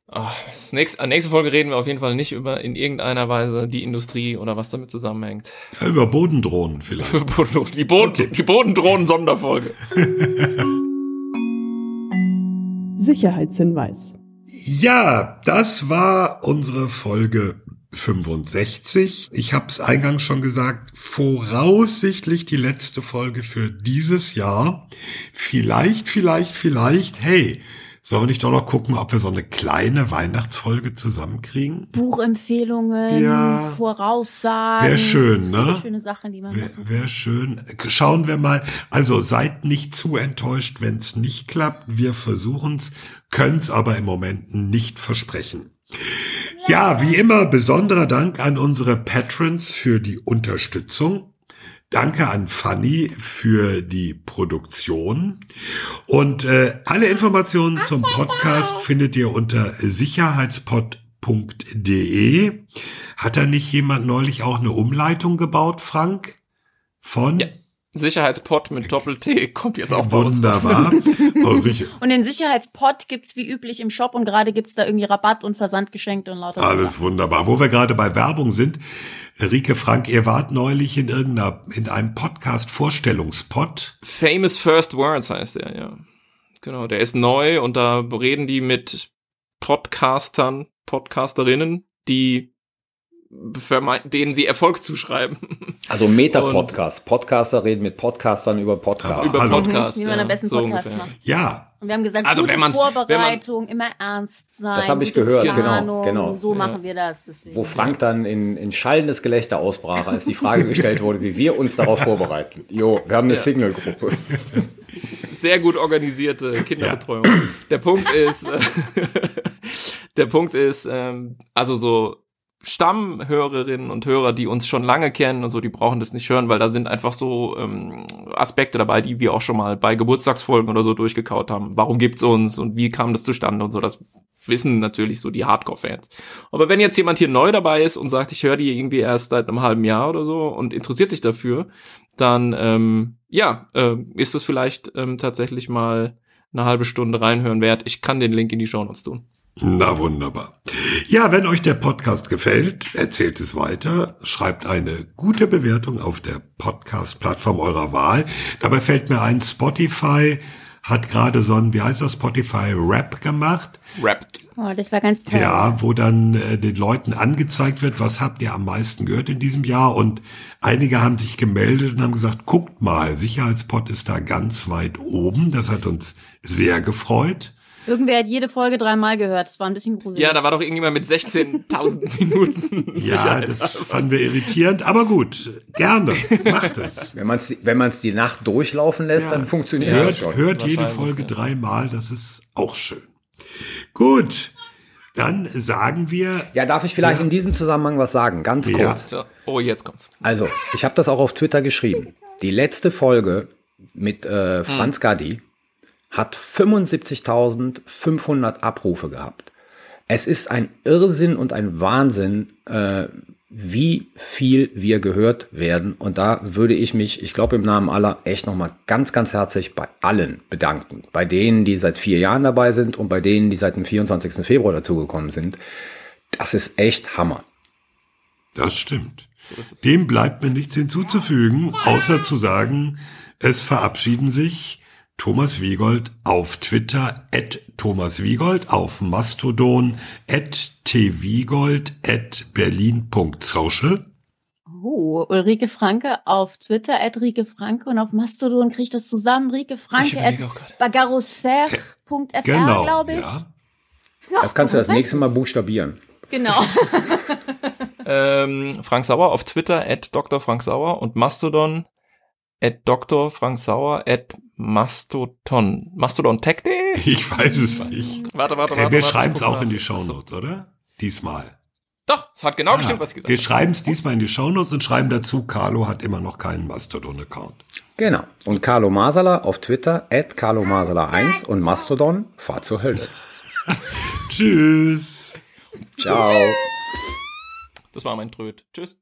Ah, Das nächste, nächste Folge reden wir auf jeden Fall nicht über in irgendeiner Weise die Industrie oder was damit zusammenhängt. Ja, über Bodendrohnen vielleicht. Die, Boden, die Bodendrohnen-Sonderfolge. Sicherheitshinweis. Ja, das war unsere Folge 65. Ich habe es eingangs schon gesagt, voraussichtlich die letzte Folge für dieses Jahr. Vielleicht, vielleicht, vielleicht, hey, sollen wir nicht doch noch gucken, ob wir so eine kleine Weihnachtsfolge zusammenkriegen? Buchempfehlungen, Ja. Voraussagen. Wär schön, ne? Schöne Sachen, die man Wäre wär schön. Schauen wir mal. Also seid nicht zu enttäuscht, wenn es nicht klappt. Wir versuchen's, können's aber im Moment nicht versprechen. Ja, wie immer besonderer Dank an unsere Patrons für die Unterstützung. Danke an Fanny für die Produktion. Und äh, alle Informationen zum Podcast findet ihr unter sicherheitspod.de. Hat da nicht jemand neulich auch eine Umleitung gebaut, Frank? Von? Ja. Sicherheitspot mit Doppel-T kommt jetzt auch bei uns. raus. Wunderbar. Oh, sicher. Und den Sicherheitspot gibt's wie üblich im Shop und gerade gibt's da irgendwie Rabatt und Versandgeschenke und lauter Alles Sachen. wunderbar. Wo wir gerade bei Werbung sind, Rike Frank, ihr wart neulich in irgendeiner, in einem Podcast Vorstellungspot. Famous First Words heißt der, ja. Genau, der ist neu und da reden die mit Podcastern, Podcasterinnen, die denen sie Erfolg zuschreiben. Also Meta-Podcast. Podcaster reden mit Podcastern über Podcasts. Über Hallo. Podcast. Wie man ja, am besten so Podcast ungefähr. macht. Ja, Und wir haben gesagt, Also, gute wenn man- Vorbereitung, immer ernst sein. Das hab ich gehört, genau, Planung, genau. So Ja. machen wir das. Deswegen. Wo Frank dann in, in schallendes Gelächter ausbrach, als die Frage gestellt wurde, wie wir uns darauf vorbereiten. Jo, wir haben eine Ja. Signal-Gruppe. Sehr gut organisierte Kinderbetreuung. Der Punkt ist, der Punkt ist, ähm, also so Stammhörerinnen und Hörer, die uns schon lange kennen und so, die brauchen das nicht hören, weil da sind einfach so ähm, Aspekte dabei, die wir auch schon mal bei Geburtstagsfolgen oder so durchgekaut haben. Warum gibt's uns und wie kam das zustande und so, das wissen natürlich so die Hardcore-Fans. Aber wenn jetzt jemand hier neu dabei ist und sagt, ich höre die irgendwie erst seit einem halben Jahr oder so und interessiert sich dafür, dann ähm, ja, äh, ist es vielleicht ähm, tatsächlich mal eine halbe Stunde reinhören wert. Ich kann den Link in die Show Notes tun. Na wunderbar. Ja, wenn euch der Podcast gefällt, erzählt es weiter, schreibt eine gute Bewertung auf der Podcast-Plattform eurer Wahl. Dabei fällt mir ein, Spotify hat gerade so ein, wie heißt das, Spotify Rap gemacht. Rappt. oh, das war ganz toll. Ja, wo dann äh, den Leuten angezeigt wird, was habt ihr am meisten gehört in diesem Jahr und einige haben sich gemeldet und haben gesagt, guckt mal, Sicherheitspot ist da ganz weit oben. Das hat uns sehr gefreut. Irgendwer hat jede Folge dreimal gehört. Das war ein bisschen gruselig. Ja, da war doch irgendjemand mit 16.000 Minuten. Ja, das fanden wir irritierend, aber gut, gerne, macht es. Wenn man es wenn man's die Nacht durchlaufen lässt, dann funktioniert das Hört, schon. hört jede Folge ja. dreimal, das ist auch schön. Gut, dann sagen wir, Ja, darf ich vielleicht in diesem Zusammenhang was sagen? Ganz kurz. Ja. So, oh, jetzt kommt's. Also, ich habe das auch auf Twitter geschrieben. Die letzte Folge mit äh, Franz Gaddi hat 75.500 Abrufe gehabt. Es ist ein Irrsinn und ein Wahnsinn, äh, wie viel wir gehört werden. Und da würde ich mich, ich glaube im Namen aller, echt nochmal ganz, ganz herzlich bei allen bedanken. Bei denen, die seit vier Jahren dabei sind und bei denen, die seit dem 24. Februar dazugekommen sind. Das ist echt Hammer. das stimmt. Dem bleibt mir nichts hinzuzufügen, außer zu sagen, es verabschieden sich Thomas Wiegold auf Twitter, at Thomas Wiegold, auf Mastodon, at twiegold, at berlin.social. Oh, Ulrike Franke auf Twitter, at Rike Franke und auf Mastodon kriege ich das zusammen. Rike Franke, at bagarosphäre.fr, Genau, glaube ich. ja. Ja, Das kannst du das nächste Mal buchstabieren. Genau. Ähm, Frank Sauer auf Twitter, at Dr. Frank Sauer und Mastodon, at Dr. Frank Sauer at Mastodon. Mastodon Tech.de? Ich weiß es nicht. Warte, warte, Äh, warte. wir schreiben es auch in die das so? Shownotes, oder? Diesmal. Doch, es hat genau Ah, bestimmt, was ich gesagt wir schreiben es diesmal in die Shownotes und schreiben dazu, Carlo hat immer noch keinen Mastodon-Account. Genau. Und Carlo Masala auf Twitter, at Carlo Masala 1 und Mastodon, fahr zur Hölle. Tschüss. Ciao. Das war mein Tröd. Tschüss.